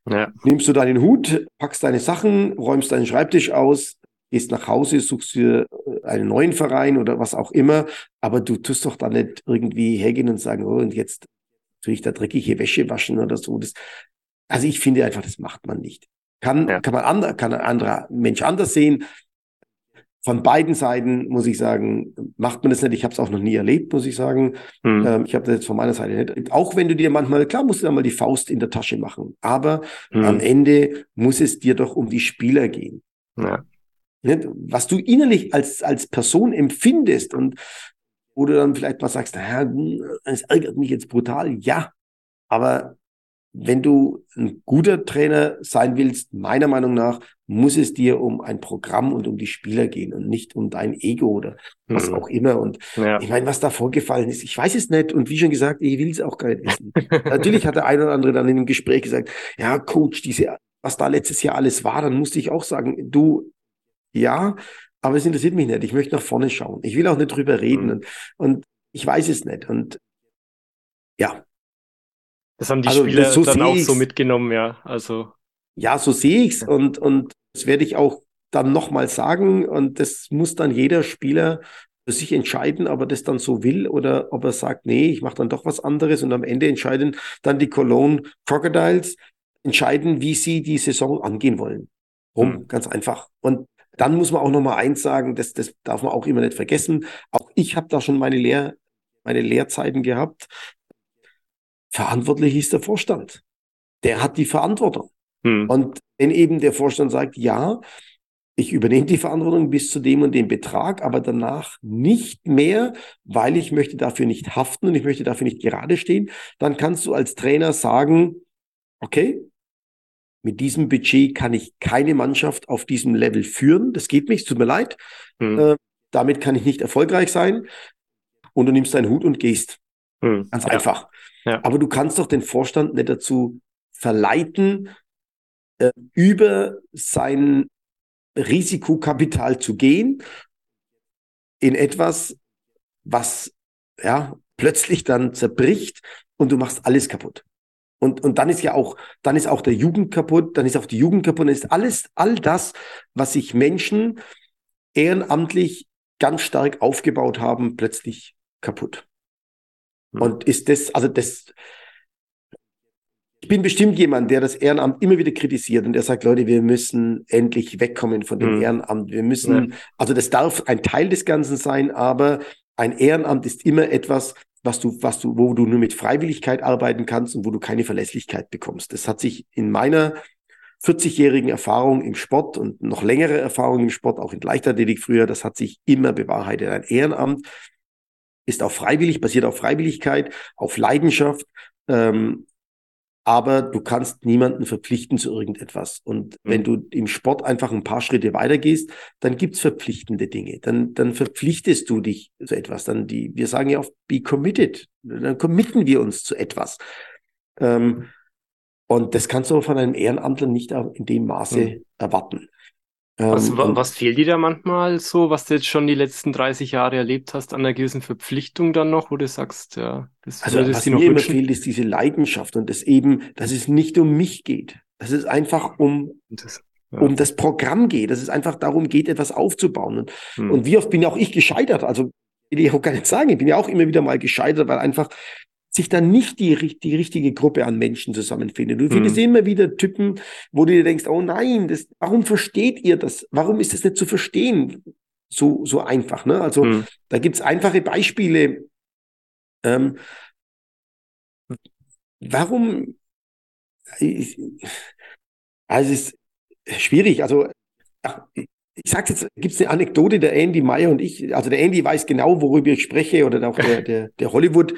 ja. nimmst du deinen Hut, packst deine Sachen, räumst deinen Schreibtisch aus, gehst nach Hause, suchst dir einen neuen Verein oder was auch immer, aber du tust doch dann nicht irgendwie hergehen und sagen, oh, und jetzt natürlich da dreckige Wäsche waschen oder so. Das, also ich finde einfach, das macht man nicht. Kann, ja. kann man ander, kann ein anderer Mensch anders sehen. Von beiden Seiten muss ich sagen, macht man das nicht. Ich habe es auch noch nie erlebt, muss ich sagen. Hm. Ähm, ich habe das jetzt von meiner Seite nicht. Auch wenn du dir manchmal, klar musst du dann mal die Faust in der Tasche machen. Aber hm. am Ende muss es dir doch um die Spieler gehen. Ja. Was du innerlich als, als Person empfindest und wo du dann vielleicht mal sagst, naja, es ärgert mich jetzt brutal. Ja, aber wenn du ein guter Trainer sein willst, meiner Meinung nach, muss es dir um ein Programm und um die Spieler gehen und nicht um dein Ego oder was mhm. auch immer. Und ja. ich meine, was da vorgefallen ist, ich weiß es nicht. Und wie schon gesagt, ich will es auch gar nicht wissen. Natürlich hat der eine oder andere dann in dem Gespräch gesagt, ja, Coach, diese, was da letztes Jahr alles war, dann musste ich auch sagen, du, ja, aber es interessiert mich nicht. Ich möchte nach vorne schauen. Ich will auch nicht drüber reden. Mhm. Und, und ich weiß es nicht. Und ja. Das haben die also, Spieler so dann auch so mitgenommen, ja. Also. Ja, so sehe ich's. Und, und das werde ich auch dann nochmal sagen. Und das muss dann jeder Spieler für sich entscheiden, ob er das dann so will oder ob er sagt, nee, ich mache dann doch was anderes. Und am Ende entscheiden dann die Cologne Crocodiles, entscheiden, wie sie die Saison angehen wollen. Rum, mhm. ganz einfach. Und dann muss man auch noch mal eins sagen, das, das darf man auch immer nicht vergessen. Auch ich habe da schon meine, Lehr, meine Lehrzeiten gehabt. Verantwortlich ist der Vorstand. Der hat die Verantwortung. Hm. Und wenn eben der Vorstand sagt, ja, ich übernehme die Verantwortung bis zu dem und dem Betrag, aber danach nicht mehr, weil ich möchte dafür nicht haften und ich möchte dafür nicht gerade stehen, dann kannst du als Trainer sagen, okay, mit diesem Budget kann ich keine Mannschaft auf diesem Level führen. Das geht nicht, tut mir leid. Hm. Äh, damit kann ich nicht erfolgreich sein. Und du nimmst deinen Hut und gehst. Hm. Ganz ja. einfach. Ja. Aber du kannst doch den Vorstand nicht dazu verleiten, äh, über sein Risikokapital zu gehen in etwas, was ja plötzlich dann zerbricht und du machst alles kaputt. Und, und dann ist ja auch, dann ist auch der Jugend kaputt, dann ist auch die Jugend kaputt, dann ist alles, all das, was sich Menschen ehrenamtlich ganz stark aufgebaut haben, plötzlich kaputt. Hm. Und ist das, also das, ich bin bestimmt jemand, der das Ehrenamt immer wieder kritisiert und der sagt, Leute, wir müssen endlich wegkommen von dem mhm. Ehrenamt. Wir müssen, also das darf ein Teil des Ganzen sein, aber ein Ehrenamt ist immer etwas, was du, was du, wo du nur mit Freiwilligkeit arbeiten kannst und wo du keine Verlässlichkeit bekommst. Das hat sich in meiner 40-jährigen Erfahrung im Sport und noch längere Erfahrung im Sport, auch in Leichtathletik früher, das hat sich immer bewahrheitet. Ein Ehrenamt ist auch freiwillig, basiert auf Freiwilligkeit, auf Leidenschaft, ähm, aber du kannst niemanden verpflichten zu irgendetwas. Und mhm. wenn du im Sport einfach ein paar Schritte weitergehst, dann gibt's verpflichtende Dinge. Dann, dann verpflichtest du dich zu etwas. Dann die, wir sagen ja oft, be committed. Dann committen wir uns zu etwas. Ähm, und das kannst du von einem Ehrenamtler nicht in dem Maße mhm. erwarten. Was, ähm, was fehlt dir da manchmal so, was du jetzt schon die letzten 30 Jahre erlebt hast, an einer gewißen Verpflichtung dann noch, wo du sagst, ja, das also, was mir immer fehlt, ist diese Leidenschaft und das eben, dass es nicht um mich geht, dass es einfach um, das, ja. um das Programm geht, dass es einfach darum geht, etwas aufzubauen. Und, hm. und wie oft bin auch ich gescheitert, also will ich auch gar nicht sagen, ich bin ja auch immer wieder mal gescheitert, weil einfach sich dann nicht die, die richtige Gruppe an Menschen zusammenfindet. Du findest mhm. immer wieder Typen, wo du dir denkst, oh nein, das, warum versteht ihr das? Warum ist das nicht zu verstehen? So, so einfach. Ne? Also mhm. da gibt's einfache Beispiele. Ähm, warum? Also es ist schwierig. Also ach, ich sag's jetzt, gibt's eine Anekdote, der Andy Meyer und ich, also der Andy weiß genau, worüber ich spreche, oder auch der, der, der Hollywood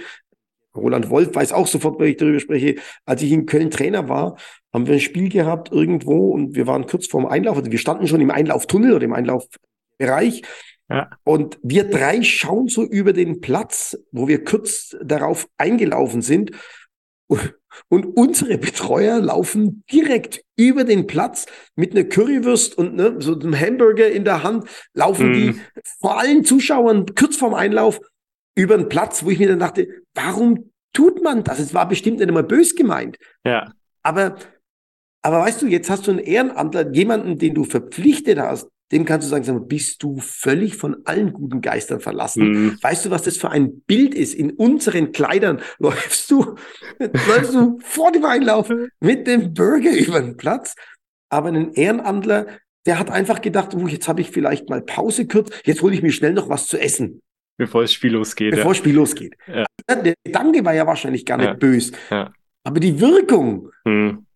Roland Wolf weiß auch sofort, wenn ich darüber spreche. Als ich in Köln Trainer war, haben wir ein Spiel gehabt irgendwo und wir waren kurz vorm Einlauf. Also wir standen schon im Einlauftunnel oder im Einlaufbereich. Ja. Und wir drei schauen so über den Platz, wo wir kurz darauf eingelaufen sind. Und unsere Betreuer laufen direkt über den Platz mit einer Currywurst und ne, so einem Hamburger in der Hand, laufen mm. die vor allen Zuschauern kurz vorm Einlauf über einen Platz, wo ich mir dann dachte, warum tut man das? Es war bestimmt nicht einmal bös gemeint. Ja. Aber, aber weißt du, jetzt hast du einen Ehrenamtler, jemanden, den du verpflichtet hast, dem kannst du sagen, sag mal, bist du völlig von allen guten Geistern verlassen? Mhm. Weißt du, was das für ein Bild ist? In unseren Kleidern läufst du, läufst du vor dem Einlauf mit dem Burger über den Platz. Aber ein Ehrenamtler, der hat einfach gedacht, oh, jetzt habe ich vielleicht mal Pause kurz, jetzt hole ich mir schnell noch was zu essen. Bevor das Spiel losgeht. Bevor das Spiel losgeht. Ja. Der Gedanke war ja wahrscheinlich gar nicht ja. böse. Ja. Aber die Wirkung. Hm.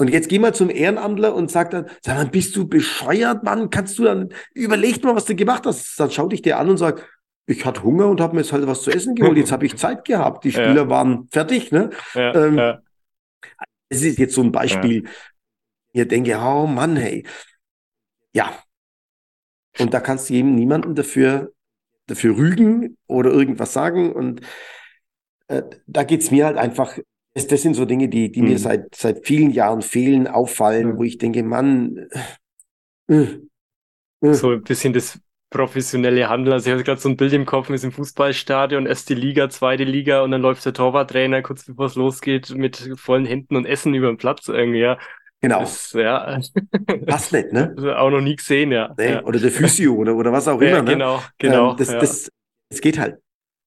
Und jetzt geh mal zum Ehrenamtler und sag dann, sag mal, bist du bescheuert, Mann? Kannst du dann, überleg mal, was du gemacht hast. Dann schau dich der an und sag, ich hatte Hunger und habe mir jetzt halt was zu essen geholt. Jetzt habe ich Zeit gehabt. Die Spieler ja. waren fertig. Ne? Ja, ähm, ja. Das ist jetzt so ein Beispiel. Ja. Ich denke, oh Mann, hey. Ja. Und da kannst du eben niemanden dafür dafür rügen oder irgendwas sagen. Und äh, da geht's mir halt einfach, das, das sind so Dinge, die, die mhm. mir seit, seit vielen Jahren fehlen, auffallen, mhm. wo ich denke, Mann. Äh, äh. So ein bisschen das professionelle Handeln. Also ich habe gerade so ein Bild im Kopf, sind im Fußballstadion, erste Liga, zweite Liga und dann läuft der Torwarttrainer kurz bevor es losgeht mit vollen Händen und Essen über den Platz irgendwie, ja. Genau. Das, ja. Passt nicht, ne? Auch noch nie gesehen, ja. Nee, ja. Oder der Physio oder, oder was auch immer. Ne? Genau, genau. Ähm, das, das, das geht halt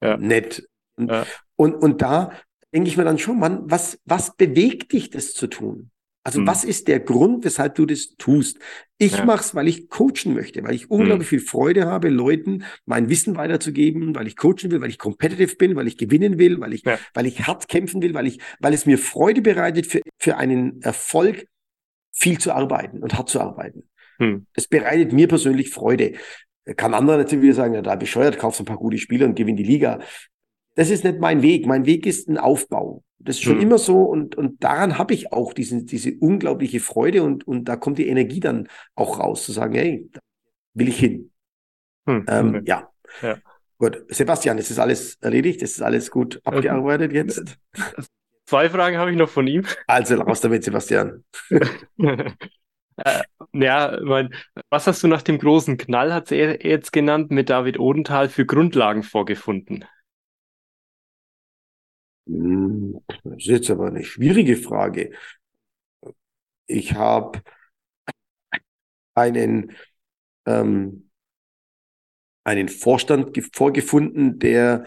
ja. nicht. Und, und, und da denke ich mir dann schon, Mann, was, was bewegt dich, das zu tun? Also hm. was ist der Grund, weshalb du das tust? Ich ja. mache es, weil ich coachen möchte, weil ich unglaublich hm. viel Freude habe, Leuten mein Wissen weiterzugeben, weil ich coachen will, weil ich competitive bin, weil ich gewinnen will, weil ich, ja. weil ich hart kämpfen will, weil ich, weil es mir Freude bereitet für, für einen Erfolg, viel zu arbeiten und hart zu arbeiten. Hm. Das bereitet mir persönlich Freude. Kann andere natürlich wieder sagen, ja, da bescheuert, kaufst ein paar gute Spieler und gewinn die Liga. Das ist nicht mein Weg. Mein Weg ist ein Aufbau. Das ist schon hm. immer so und, und daran habe ich auch diesen, diese unglaubliche Freude und, und da kommt die Energie dann auch raus, zu sagen, hey, da will ich hin. Hm. Ähm, okay. ja. ja. Gut, Sebastian, ist das alles erledigt? Ist das alles gut abgearbeitet jetzt? Zwei Fragen habe ich noch von ihm. Also raus damit, Sebastian. Äh, ja, mein, was hast du nach dem großen Knall, hat er jetzt genannt, mit David Odenthal für Grundlagen vorgefunden? Hm, das ist jetzt aber eine schwierige Frage. Ich habe einen, ähm, einen Vorstand vorgefunden, der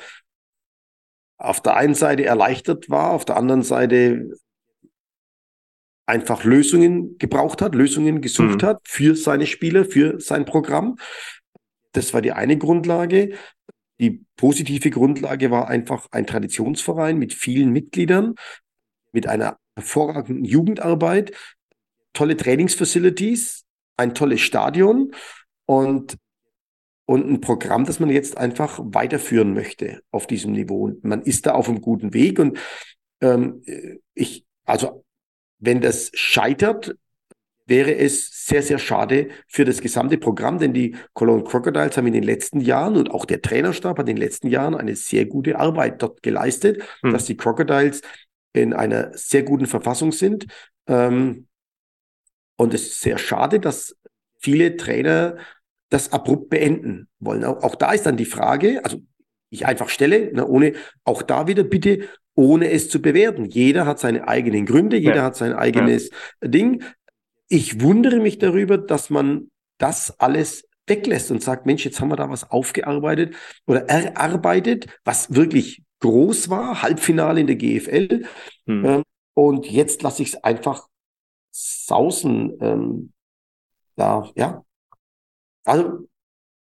auf der einen Seite erleichtert war, auf der anderen Seite einfach Lösungen gebraucht hat, Lösungen gesucht mhm. hat für seine Spieler, für sein Programm. Das war die eine Grundlage. Die positive Grundlage war einfach ein Traditionsverein mit vielen Mitgliedern, mit einer hervorragenden Jugendarbeit, tolle Trainingsfacilities, ein tolles Stadion und, und ein Programm, das man jetzt einfach weiterführen möchte auf diesem Niveau. Und man ist da auf einem guten Weg und ähm, ich, also wenn das scheitert, wäre es sehr, sehr schade für das gesamte Programm, denn die Cologne Crocodiles haben in den letzten Jahren und auch der Trainerstab hat in den letzten Jahren eine sehr gute Arbeit dort geleistet, hm. dass die Crocodiles in einer sehr guten Verfassung sind. Ähm, und es ist sehr schade, dass viele Trainer das abrupt beenden wollen. Auch, auch da ist dann die Frage, also ich einfach stelle, ne, ohne auch da wieder bitte ohne es zu bewerten. Jeder hat seine eigenen Gründe, jeder ja. hat sein eigenes ja. Ding. Ich wundere mich darüber, dass man das alles weglässt und sagt, Mensch, jetzt haben wir da was aufgearbeitet oder erarbeitet, was wirklich groß war, Halbfinale in der GFL. Hm. Ähm, und jetzt lasse ich es einfach sausen. Ähm, da, ja. Also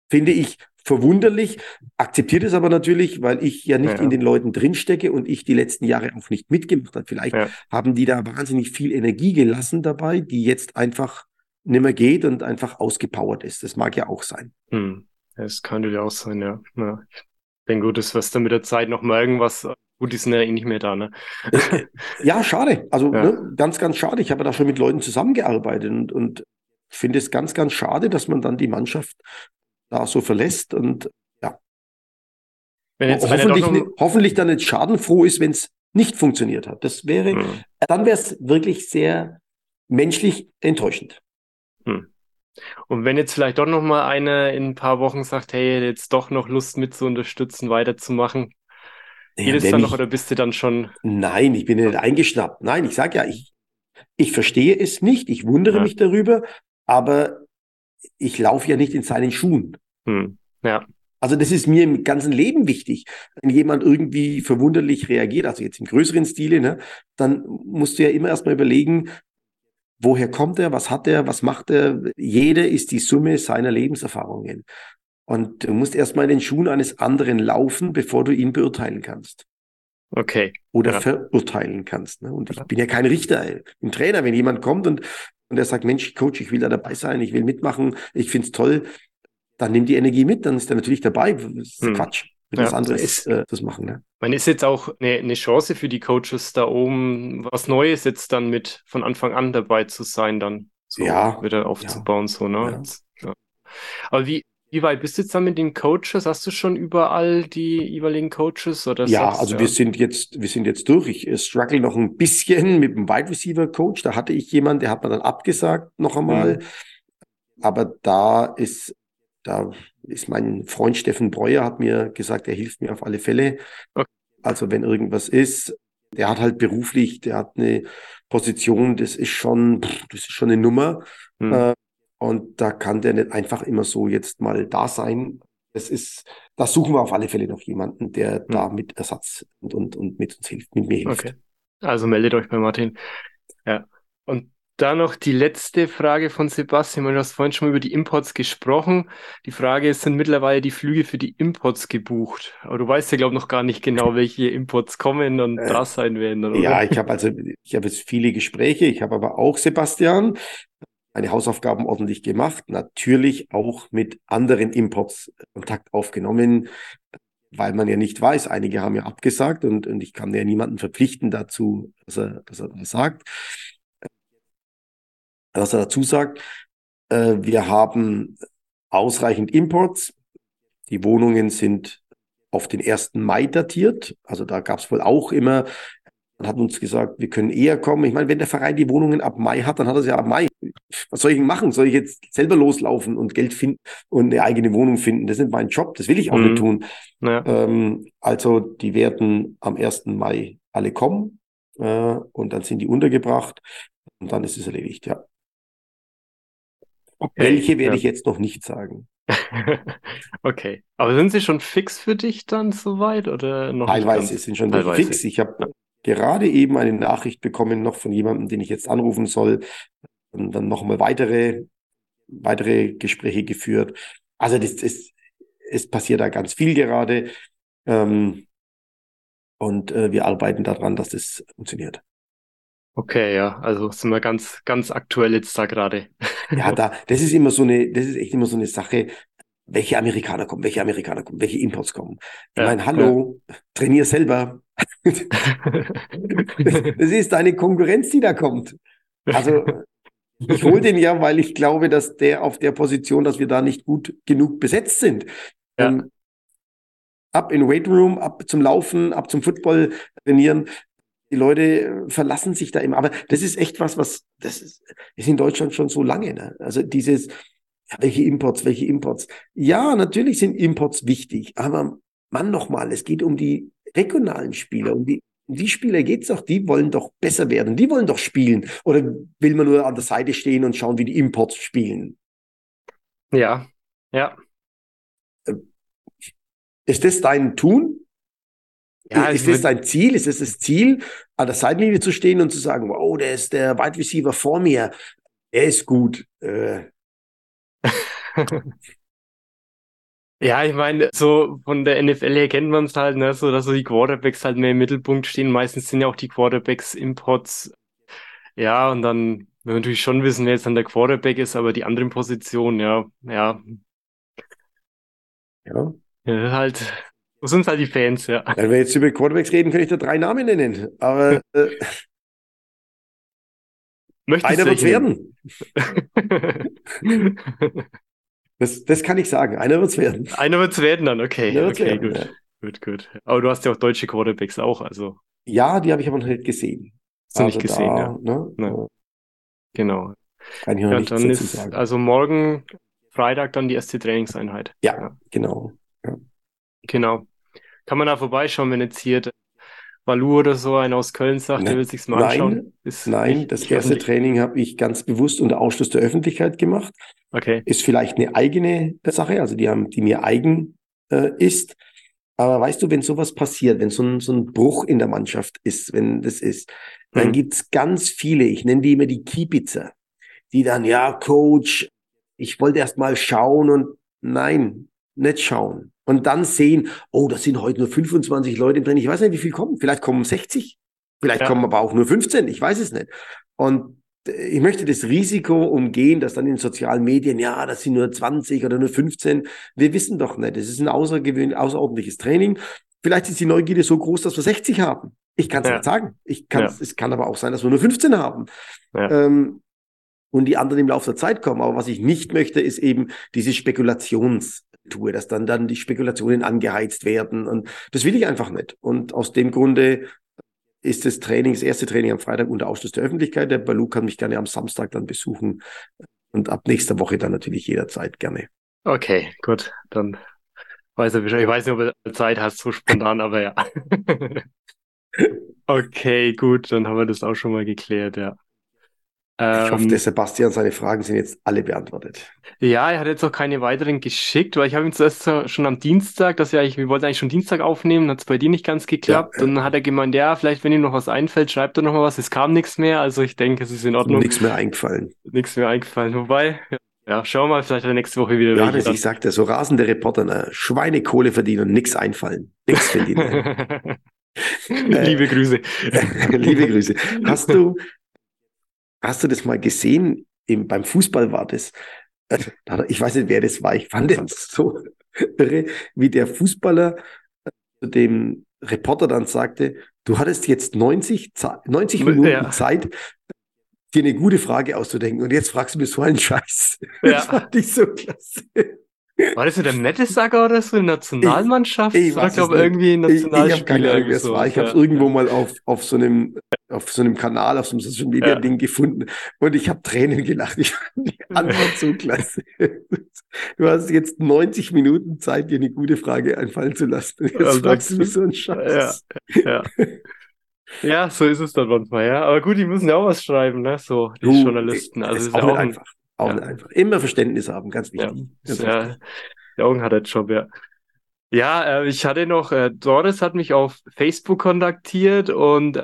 finde ich verwunderlich, akzeptiert es aber natürlich, weil ich ja nicht ja. in den Leuten drinstecke und ich die letzten Jahre auch nicht mitgemacht habe. Vielleicht ja. haben die da wahnsinnig viel Energie gelassen dabei, die jetzt einfach nimmer geht und einfach ausgepowert ist. Das mag ja auch sein. Hm. Das kann ja auch sein, ja. ja. Ich denke, gut, das was dann mit der Zeit noch mal irgendwas Gut, die sind ja eh nicht mehr da, ne? ja, schade. Also ja. Ne, ganz, ganz schade. Ich habe da schon mit Leuten zusammengearbeitet und, und finde es ganz, ganz schade, dass man dann die Mannschaft da so verlässt und ja. hoffentlich, noch... hoffentlich dann nicht schadenfroh ist, wenn es nicht funktioniert hat. Das wäre, hm. dann wäre es wirklich sehr menschlich enttäuschend. Hm. Und wenn jetzt vielleicht doch noch mal einer in ein paar Wochen sagt, hey, jetzt doch noch Lust mit zu unterstützen, weiterzumachen, ja, geht es dann noch oder bist du dann schon? Nein, ich bin ja nicht eingeschnappt. Nein, ich sage ja, ich, ich verstehe es nicht, ich wundere ja. mich darüber, aber ich laufe ja nicht in seinen Schuhen. Hm. Ja. Also das ist mir im ganzen Leben wichtig. Wenn jemand irgendwie verwunderlich reagiert, also jetzt im größeren Stile, ne, dann musst du ja immer erstmal überlegen, woher kommt er, was hat er, was macht er. Jeder ist die Summe seiner Lebenserfahrungen. Und du musst erstmal in den Schuhen eines anderen laufen, bevor du ihn beurteilen kannst. Okay. Oder ja. verurteilen kannst. Ne? Und ich bin ja kein Richter, ich bin Trainer. Wenn jemand kommt und und er sagt, Mensch, Coach, ich will da dabei sein, ich will mitmachen, ich finde es toll, dann nimm die Energie mit, dann ist er natürlich dabei. Das ist hm. Quatsch, ja, was anderes ist, äh, das machen. Ne? Man ist jetzt auch eine, eine Chance für die Coaches da oben, was Neues jetzt dann mit von Anfang an dabei zu sein, dann so ja, wieder aufzubauen, ja, so, ne? Ja. Aber wie, wie weit bist du jetzt dann mit den Coaches? Hast du schon überall die jeweiligen Coaches? Oder ja, sagst, also ja? wir sind jetzt, wir sind jetzt durch. Ich struggle noch ein bisschen mit dem Wide Receiver Coach. Da hatte ich jemanden, der hat mir dann abgesagt noch einmal. Mhm. Aber da ist, da ist mein Freund Steffen Breuer hat mir gesagt, er hilft mir auf alle Fälle. Okay. Also wenn irgendwas ist, der hat halt beruflich, der hat eine Position, das ist schon, das ist schon eine Nummer. Mhm. Äh, und da kann der nicht einfach immer so jetzt mal da sein. Das ist, da suchen wir auf alle Fälle noch jemanden, der hm. da mit Ersatz und, und, und mit uns hilft, mit mir hilft. Okay. Also meldet euch bei Martin. Ja. Und da noch die letzte Frage von Sebastian. Du hast vorhin schon über die Imports gesprochen. Die Frage ist, sind mittlerweile die Flüge für die Imports gebucht? Aber du weißt ja, glaube ich, noch gar nicht genau, welche Imports kommen und äh, da sein werden. Oder? Ja, ich habe also, ich habe jetzt viele Gespräche. Ich habe aber auch Sebastian meine Hausaufgaben ordentlich gemacht, natürlich auch mit anderen Imports Kontakt aufgenommen, weil man ja nicht weiß, einige haben ja abgesagt und, und ich kann ja niemanden verpflichten dazu, dass er, dass er das sagt. Was er dazu sagt, äh, wir haben ausreichend Imports. Die Wohnungen sind auf den 1. Mai datiert. Also da gab es wohl auch immer hat uns gesagt, wir können eher kommen. Ich meine, wenn der Verein die Wohnungen ab Mai hat, dann hat er sie ja ab Mai. Was soll ich denn machen? Soll ich jetzt selber loslaufen und Geld finden und eine eigene Wohnung finden? Das ist nicht mein Job. Das will ich auch mhm. nicht tun. Ja. Ähm, also, die werden am 1. Mai alle kommen äh, und dann sind die untergebracht und dann ist es erledigt, ja. Okay, Welche werde ja. ich jetzt noch nicht sagen. okay. Aber sind sie schon fix für dich dann soweit oder noch Teilweise sind schon Teilweise. fix. Ich habe. Gerade eben eine Nachricht bekommen noch von jemandem, den ich jetzt anrufen soll. Und dann nochmal weitere, weitere Gespräche geführt. Also das ist, es passiert da ganz viel gerade. Ähm, und äh, wir arbeiten daran, dass das funktioniert. Okay, ja, also sind wir ganz, ganz aktuell jetzt da gerade. ja, da, das ist immer so eine, das ist echt immer so eine Sache, welche Amerikaner kommen, welche Amerikaner kommen, welche Imports kommen. Ich ja, meine, hallo, ja. trainier selber. Das ist deine Konkurrenz, die da kommt. Also ich hole den ja, weil ich glaube, dass der auf der Position, dass wir da nicht gut genug besetzt sind. Ja. Ähm, ab in Weight Room, ab zum Laufen, ab zum Football trainieren die Leute verlassen sich da immer. Aber das ist echt was, was, das ist, ist in Deutschland schon so lange. Ne? Also dieses, ja, welche Imports, welche Imports. Ja, natürlich sind Imports wichtig, aber Mann nochmal, es geht um die regionalen Spieler, um die, die Spieler geht's doch, die wollen doch besser werden, die wollen doch spielen. Oder will man nur an der Seite stehen und schauen, wie die Imports spielen? Ja, ja. Äh, ist das dein Tun? Ja, ist das dein Ziel? Ist das das Ziel, an der Seitenlinie zu stehen und zu sagen, wow, der ist der Wide Receiver vor mir, er ist gut. Äh. ja, ich meine, so von der NFL her kennt man es halt, ne, so dass so die Quarterbacks halt mehr im Mittelpunkt stehen. Meistens sind ja auch die Quarterbacks Imports. Ja, und dann wir natürlich schon wissen, wer jetzt dann der Quarterback ist, aber die anderen Positionen, ja, ja. Ja. ja halt so sind halt die Fans, ja. Wenn wir jetzt über Quarterbacks reden, kann ich da drei Namen nennen. Aber äh, einer wird es werden. das, das kann ich sagen. Einer wird es werden. Einer wird es werden dann, okay. okay, werden, gut. Ja. Gut, gut. Aber du hast ja auch deutsche Quarterbacks auch, also. Ja, die habe ich aber noch nicht gesehen. Hast du nicht also gesehen, da, ja. Ne? Ne. Genau. Kann ich noch ja, nicht dann ist sagen. also morgen Freitag dann die erste Trainingseinheit. Ja, ja. genau. Ja. Genau. Kann man da vorbeischauen, wenn jetzt hier Valu oder so einer aus Köln sagt, ne, der will sich's mal anschauen? Ist nein, nicht, das erste Training habe ich ganz bewusst unter Ausschluss der Öffentlichkeit gemacht. Okay. Ist vielleicht eine eigene Sache, also die haben, die mir eigen äh, ist. Aber weißt du, wenn sowas passiert, wenn so ein, so ein Bruch in der Mannschaft ist, wenn das ist, dann mhm. gibt's ganz viele, ich nenne die immer die Kiepitzer, die dann, ja, Coach, ich wollte erst mal schauen und nein, nicht schauen und dann sehen, oh, das sind heute nur 25 Leute drin. Ich weiß nicht, wie viel kommen. Vielleicht kommen 60. Vielleicht ja. kommen aber auch nur 15. Ich weiß es nicht. Und ich möchte das Risiko umgehen, dass dann in sozialen Medien, ja, das sind nur 20 oder nur 15. Wir wissen doch nicht. Es ist ein außergewöhnlich, außerordentliches Training. Vielleicht ist die Neugierde so groß, dass wir 60 haben. Ich kann es ja. nicht sagen. Ich ja. Es kann aber auch sein, dass wir nur 15 haben. Ja. Ähm, und die anderen im Laufe der Zeit kommen. Aber was ich nicht möchte, ist eben diese Spekulations, tue, dass dann, dann die Spekulationen angeheizt werden. Und das will ich einfach nicht. Und aus dem Grunde ist das Training, das erste Training am Freitag unter Ausschluss der Öffentlichkeit. Der Balu kann mich gerne am Samstag dann besuchen und ab nächster Woche dann natürlich jederzeit gerne. Okay, gut. Dann weiß er Bescheid. Ich weiß nicht, ob du Zeit hast, so spontan, aber ja. okay, gut, dann haben wir das auch schon mal geklärt, ja. Ich hoffe, ähm, der Sebastian, seine Fragen sind jetzt alle beantwortet. Ja, er hat jetzt auch keine weiteren geschickt, weil ich habe ihm zuerst schon am Dienstag, dass ja, ich, wir wollten eigentlich schon Dienstag aufnehmen, hat es bei dir nicht ganz geklappt. Ja, ja. Dann hat er gemeint, ja, vielleicht, wenn ihm noch was einfällt, schreibt er noch mal was. Es kam nichts mehr, also ich denke, es ist in Ordnung. Nichts mehr eingefallen. Nichts mehr eingefallen. Wobei, ja, schauen wir mal, vielleicht hat er nächste Woche wieder. Ja, das ich sagte, so rasende Reporter, ne, Schweinekohle verdienen, nichts einfallen. Nichts verdienen. Liebe Grüße. Liebe Grüße. Hast du, Hast du das mal gesehen? Im, beim Fußball war das. Also, ich weiß nicht, wer das war. Ich fand das so irre, wie der Fußballer äh, dem Reporter dann sagte, du hattest jetzt 90, 90 Minuten ja. Zeit, dir eine gute Frage auszudenken. Und jetzt fragst du mir so einen Scheiß. Ja. Das fand ich so klasse. War das so der Nettesacker oder so, Nationalmannschaft? Ich, ich oder glaube irgendwie Nationalspieler. Ich, ich habe keine Ahnung, wer es war. Ich habe es ja. irgendwo mal auf, auf, so einem, auf so einem Kanal, auf so einem Social Media ja. Ding gefunden und ich habe Tränen gelacht. Ich fand die Antwort so klasse. Du hast jetzt 90 Minuten Zeit, dir eine gute Frage einfallen zu lassen. Jetzt also, fragst du so einen Scheiß. Ja, ja. ja, so ist es dann manchmal, ja. Aber gut, die müssen ja auch was schreiben, ne? So, die du, Journalisten. Also ist, ist auch, auch ein, einfach. Auch ja. einfach. Immer Verständnis haben, ganz wichtig. Ja, ja der Augen hat der Job, ja. Ja, äh, ich hatte noch, äh, Doris hat mich auf Facebook kontaktiert und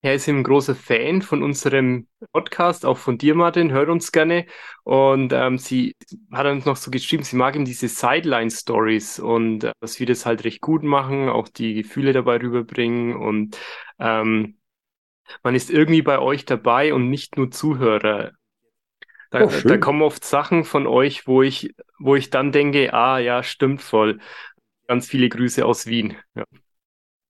er ist ein großer Fan von unserem Podcast, auch von dir, Martin, hört uns gerne. Und ähm, sie hat uns noch so geschrieben, sie mag ihm diese Sideline-Stories und äh, dass wir das halt recht gut machen, auch die Gefühle dabei rüberbringen und ähm, man ist irgendwie bei euch dabei und nicht nur Zuhörer. Da, oh, da kommen oft Sachen von euch, wo ich, wo ich dann denke, ah ja, stimmt voll. Ganz viele Grüße aus Wien. Ja.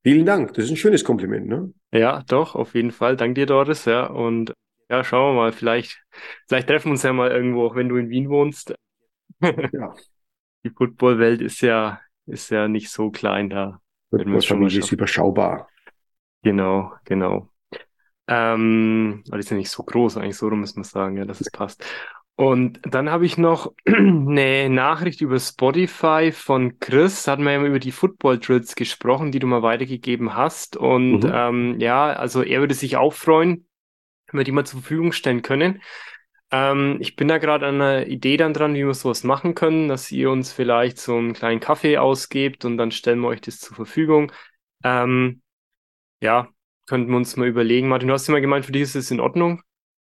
Vielen Dank, das ist ein schönes Kompliment, ne? Ja, doch, auf jeden Fall. Dank dir, Doris, ja. Und ja, schauen wir mal, vielleicht, vielleicht treffen wir uns ja mal irgendwo, auch wenn du in Wien wohnst. Ja. Die Footballwelt ist ja, ist ja nicht so klein da. Footballfamilie ist überschaubar. Genau, genau. Ähm, aber die ist ja nicht so groß, eigentlich so rum muss man sagen, ja, dass es passt. Und dann habe ich noch eine Nachricht über Spotify von Chris. Da hatten wir ja über die Football Drills gesprochen, die du mal weitergegeben hast. Und mhm. ähm, ja, also er würde sich auch freuen, wenn wir die mal zur Verfügung stellen können. Ähm, ich bin da gerade an einer Idee dann dran, wie wir sowas machen können, dass ihr uns vielleicht so einen kleinen Kaffee ausgebt und dann stellen wir euch das zur Verfügung. Ähm, ja, könnten wir uns mal überlegen. Martin, du hast ja mal gemeint, für dich ist es in Ordnung.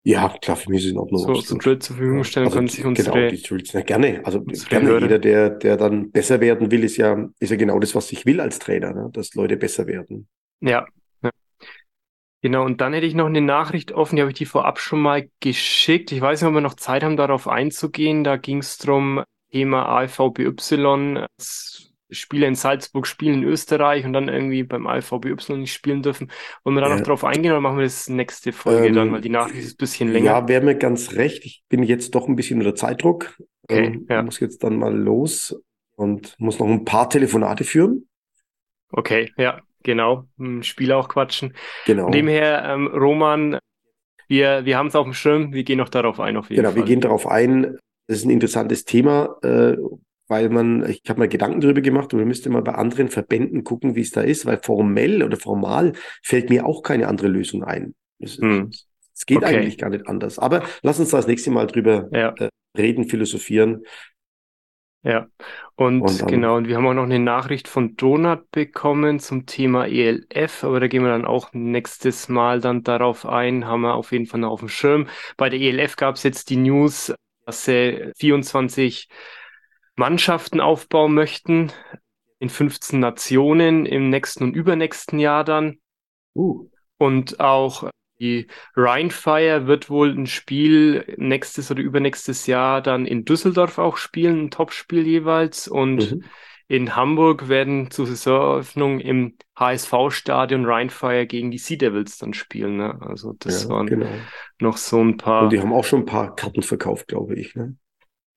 Ja, klar, für mich ist es in Ordnung. So, so Drill zur Verfügung stellen also, können sich unsere... Genau, die Drills, ja, gerne. Also gerne. Hörer. Jeder, der, der dann besser werden will, ist ja, ist ja genau das, was ich will als Trainer, ne? dass Leute besser werden. Ja, ja. Genau, und dann hätte ich noch eine Nachricht offen, die habe ich die vorab schon mal geschickt. Ich weiß nicht, ob wir noch Zeit haben, darauf einzugehen. Da ging es darum, Thema AFVBY. Spieler in Salzburg spielen in Österreich und dann irgendwie beim AVBY nicht spielen dürfen. Wollen wir da noch drauf eingehen oder machen wir das nächste Folge ähm, dann, weil die Nachricht ist ein bisschen länger. Ja, wäre mir ganz recht. Ich bin jetzt doch ein bisschen unter Zeitdruck. Okay, ähm, ja. Muss jetzt dann mal los und muss noch ein paar Telefonate führen. Okay, ja, genau. Spieler auch quatschen. Genau. Von dem her, ähm, Roman, wir, wir haben es auf dem Schirm, wir gehen noch darauf ein auf jeden genau, Fall. Genau, wir gehen darauf ein. Das ist ein interessantes Thema, äh, weil man, ich habe mir Gedanken darüber gemacht und man müsste mal bei anderen Verbänden gucken, wie es da ist, weil formell oder formal fällt mir auch keine andere Lösung ein. Es, hm. es geht okay. eigentlich gar nicht anders. Aber lass uns da das nächste Mal drüber ja. äh, reden, philosophieren. Ja, und, und genau, und wir haben auch noch eine Nachricht von Donut bekommen zum Thema ELF, aber da gehen wir dann auch nächstes Mal dann darauf ein, haben wir auf jeden Fall noch auf dem Schirm. Bei der ELF gab es jetzt die News, dass sie 24 Mannschaften aufbauen möchten in 15 Nationen im nächsten und übernächsten Jahr dann. Uh. Und auch die Rheinfire wird wohl ein Spiel nächstes oder übernächstes Jahr dann in Düsseldorf auch spielen, ein Topspiel jeweils. Und mhm. in Hamburg werden zur Saisoneröffnung im HSV-Stadion Rheinfire gegen die Sea Devils dann spielen. Ne? Also das ja, waren genau. noch so ein paar. Und die haben auch schon ein paar Karten verkauft, glaube ich. Ne?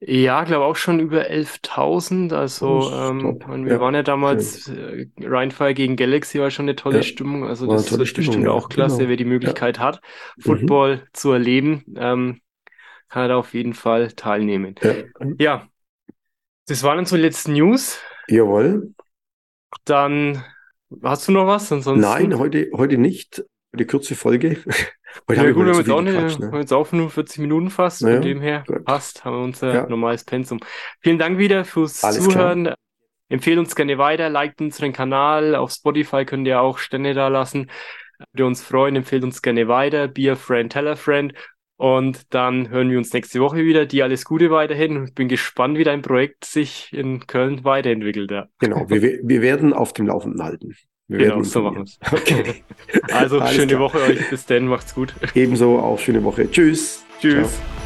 Ja, glaube auch schon über 11.000. Also ähm, wir ja. waren ja damals, äh, Rheinfire gegen Galaxy war schon eine tolle ja. Stimmung. Also war das ist bestimmt ja. auch klasse, genau. wer die Möglichkeit hat, mhm. Football mhm. zu erleben, ähm, kann er da auf jeden Fall teilnehmen. Ja. das waren unsere letzten News. Jawohl. Dann hast du noch was? Ansonsten? Nein, heute, heute nicht. Eine kurze Folge. Heute ja, gut, wir haben, jetzt auch eine, Quatsch, ne? haben jetzt auch 45 Minuten fast. Naja, Von dem her passt, haben wir unser ja. normales Pensum. Vielen Dank wieder fürs Alles Zuhören. Klar. Empfehlt uns gerne weiter, liked unseren Kanal. Auf Spotify könnt ihr auch Stände da lassen. Würde uns freuen. Empfehlt uns gerne weiter. Be a friend, tell a friend. Und dann hören wir uns nächste Woche wieder. Dir alles Gute weiterhin. Ich bin gespannt, wie dein Projekt sich in Köln weiterentwickelt. Ja. Genau, wir, wir werden auf dem Laufenden halten. Wir genau, so machen wir es. Okay. Also, schöne klar. Woche euch. Bis dann, macht's gut. Ebenso auch schöne Woche. Tschüss. Tschüss. Ciao.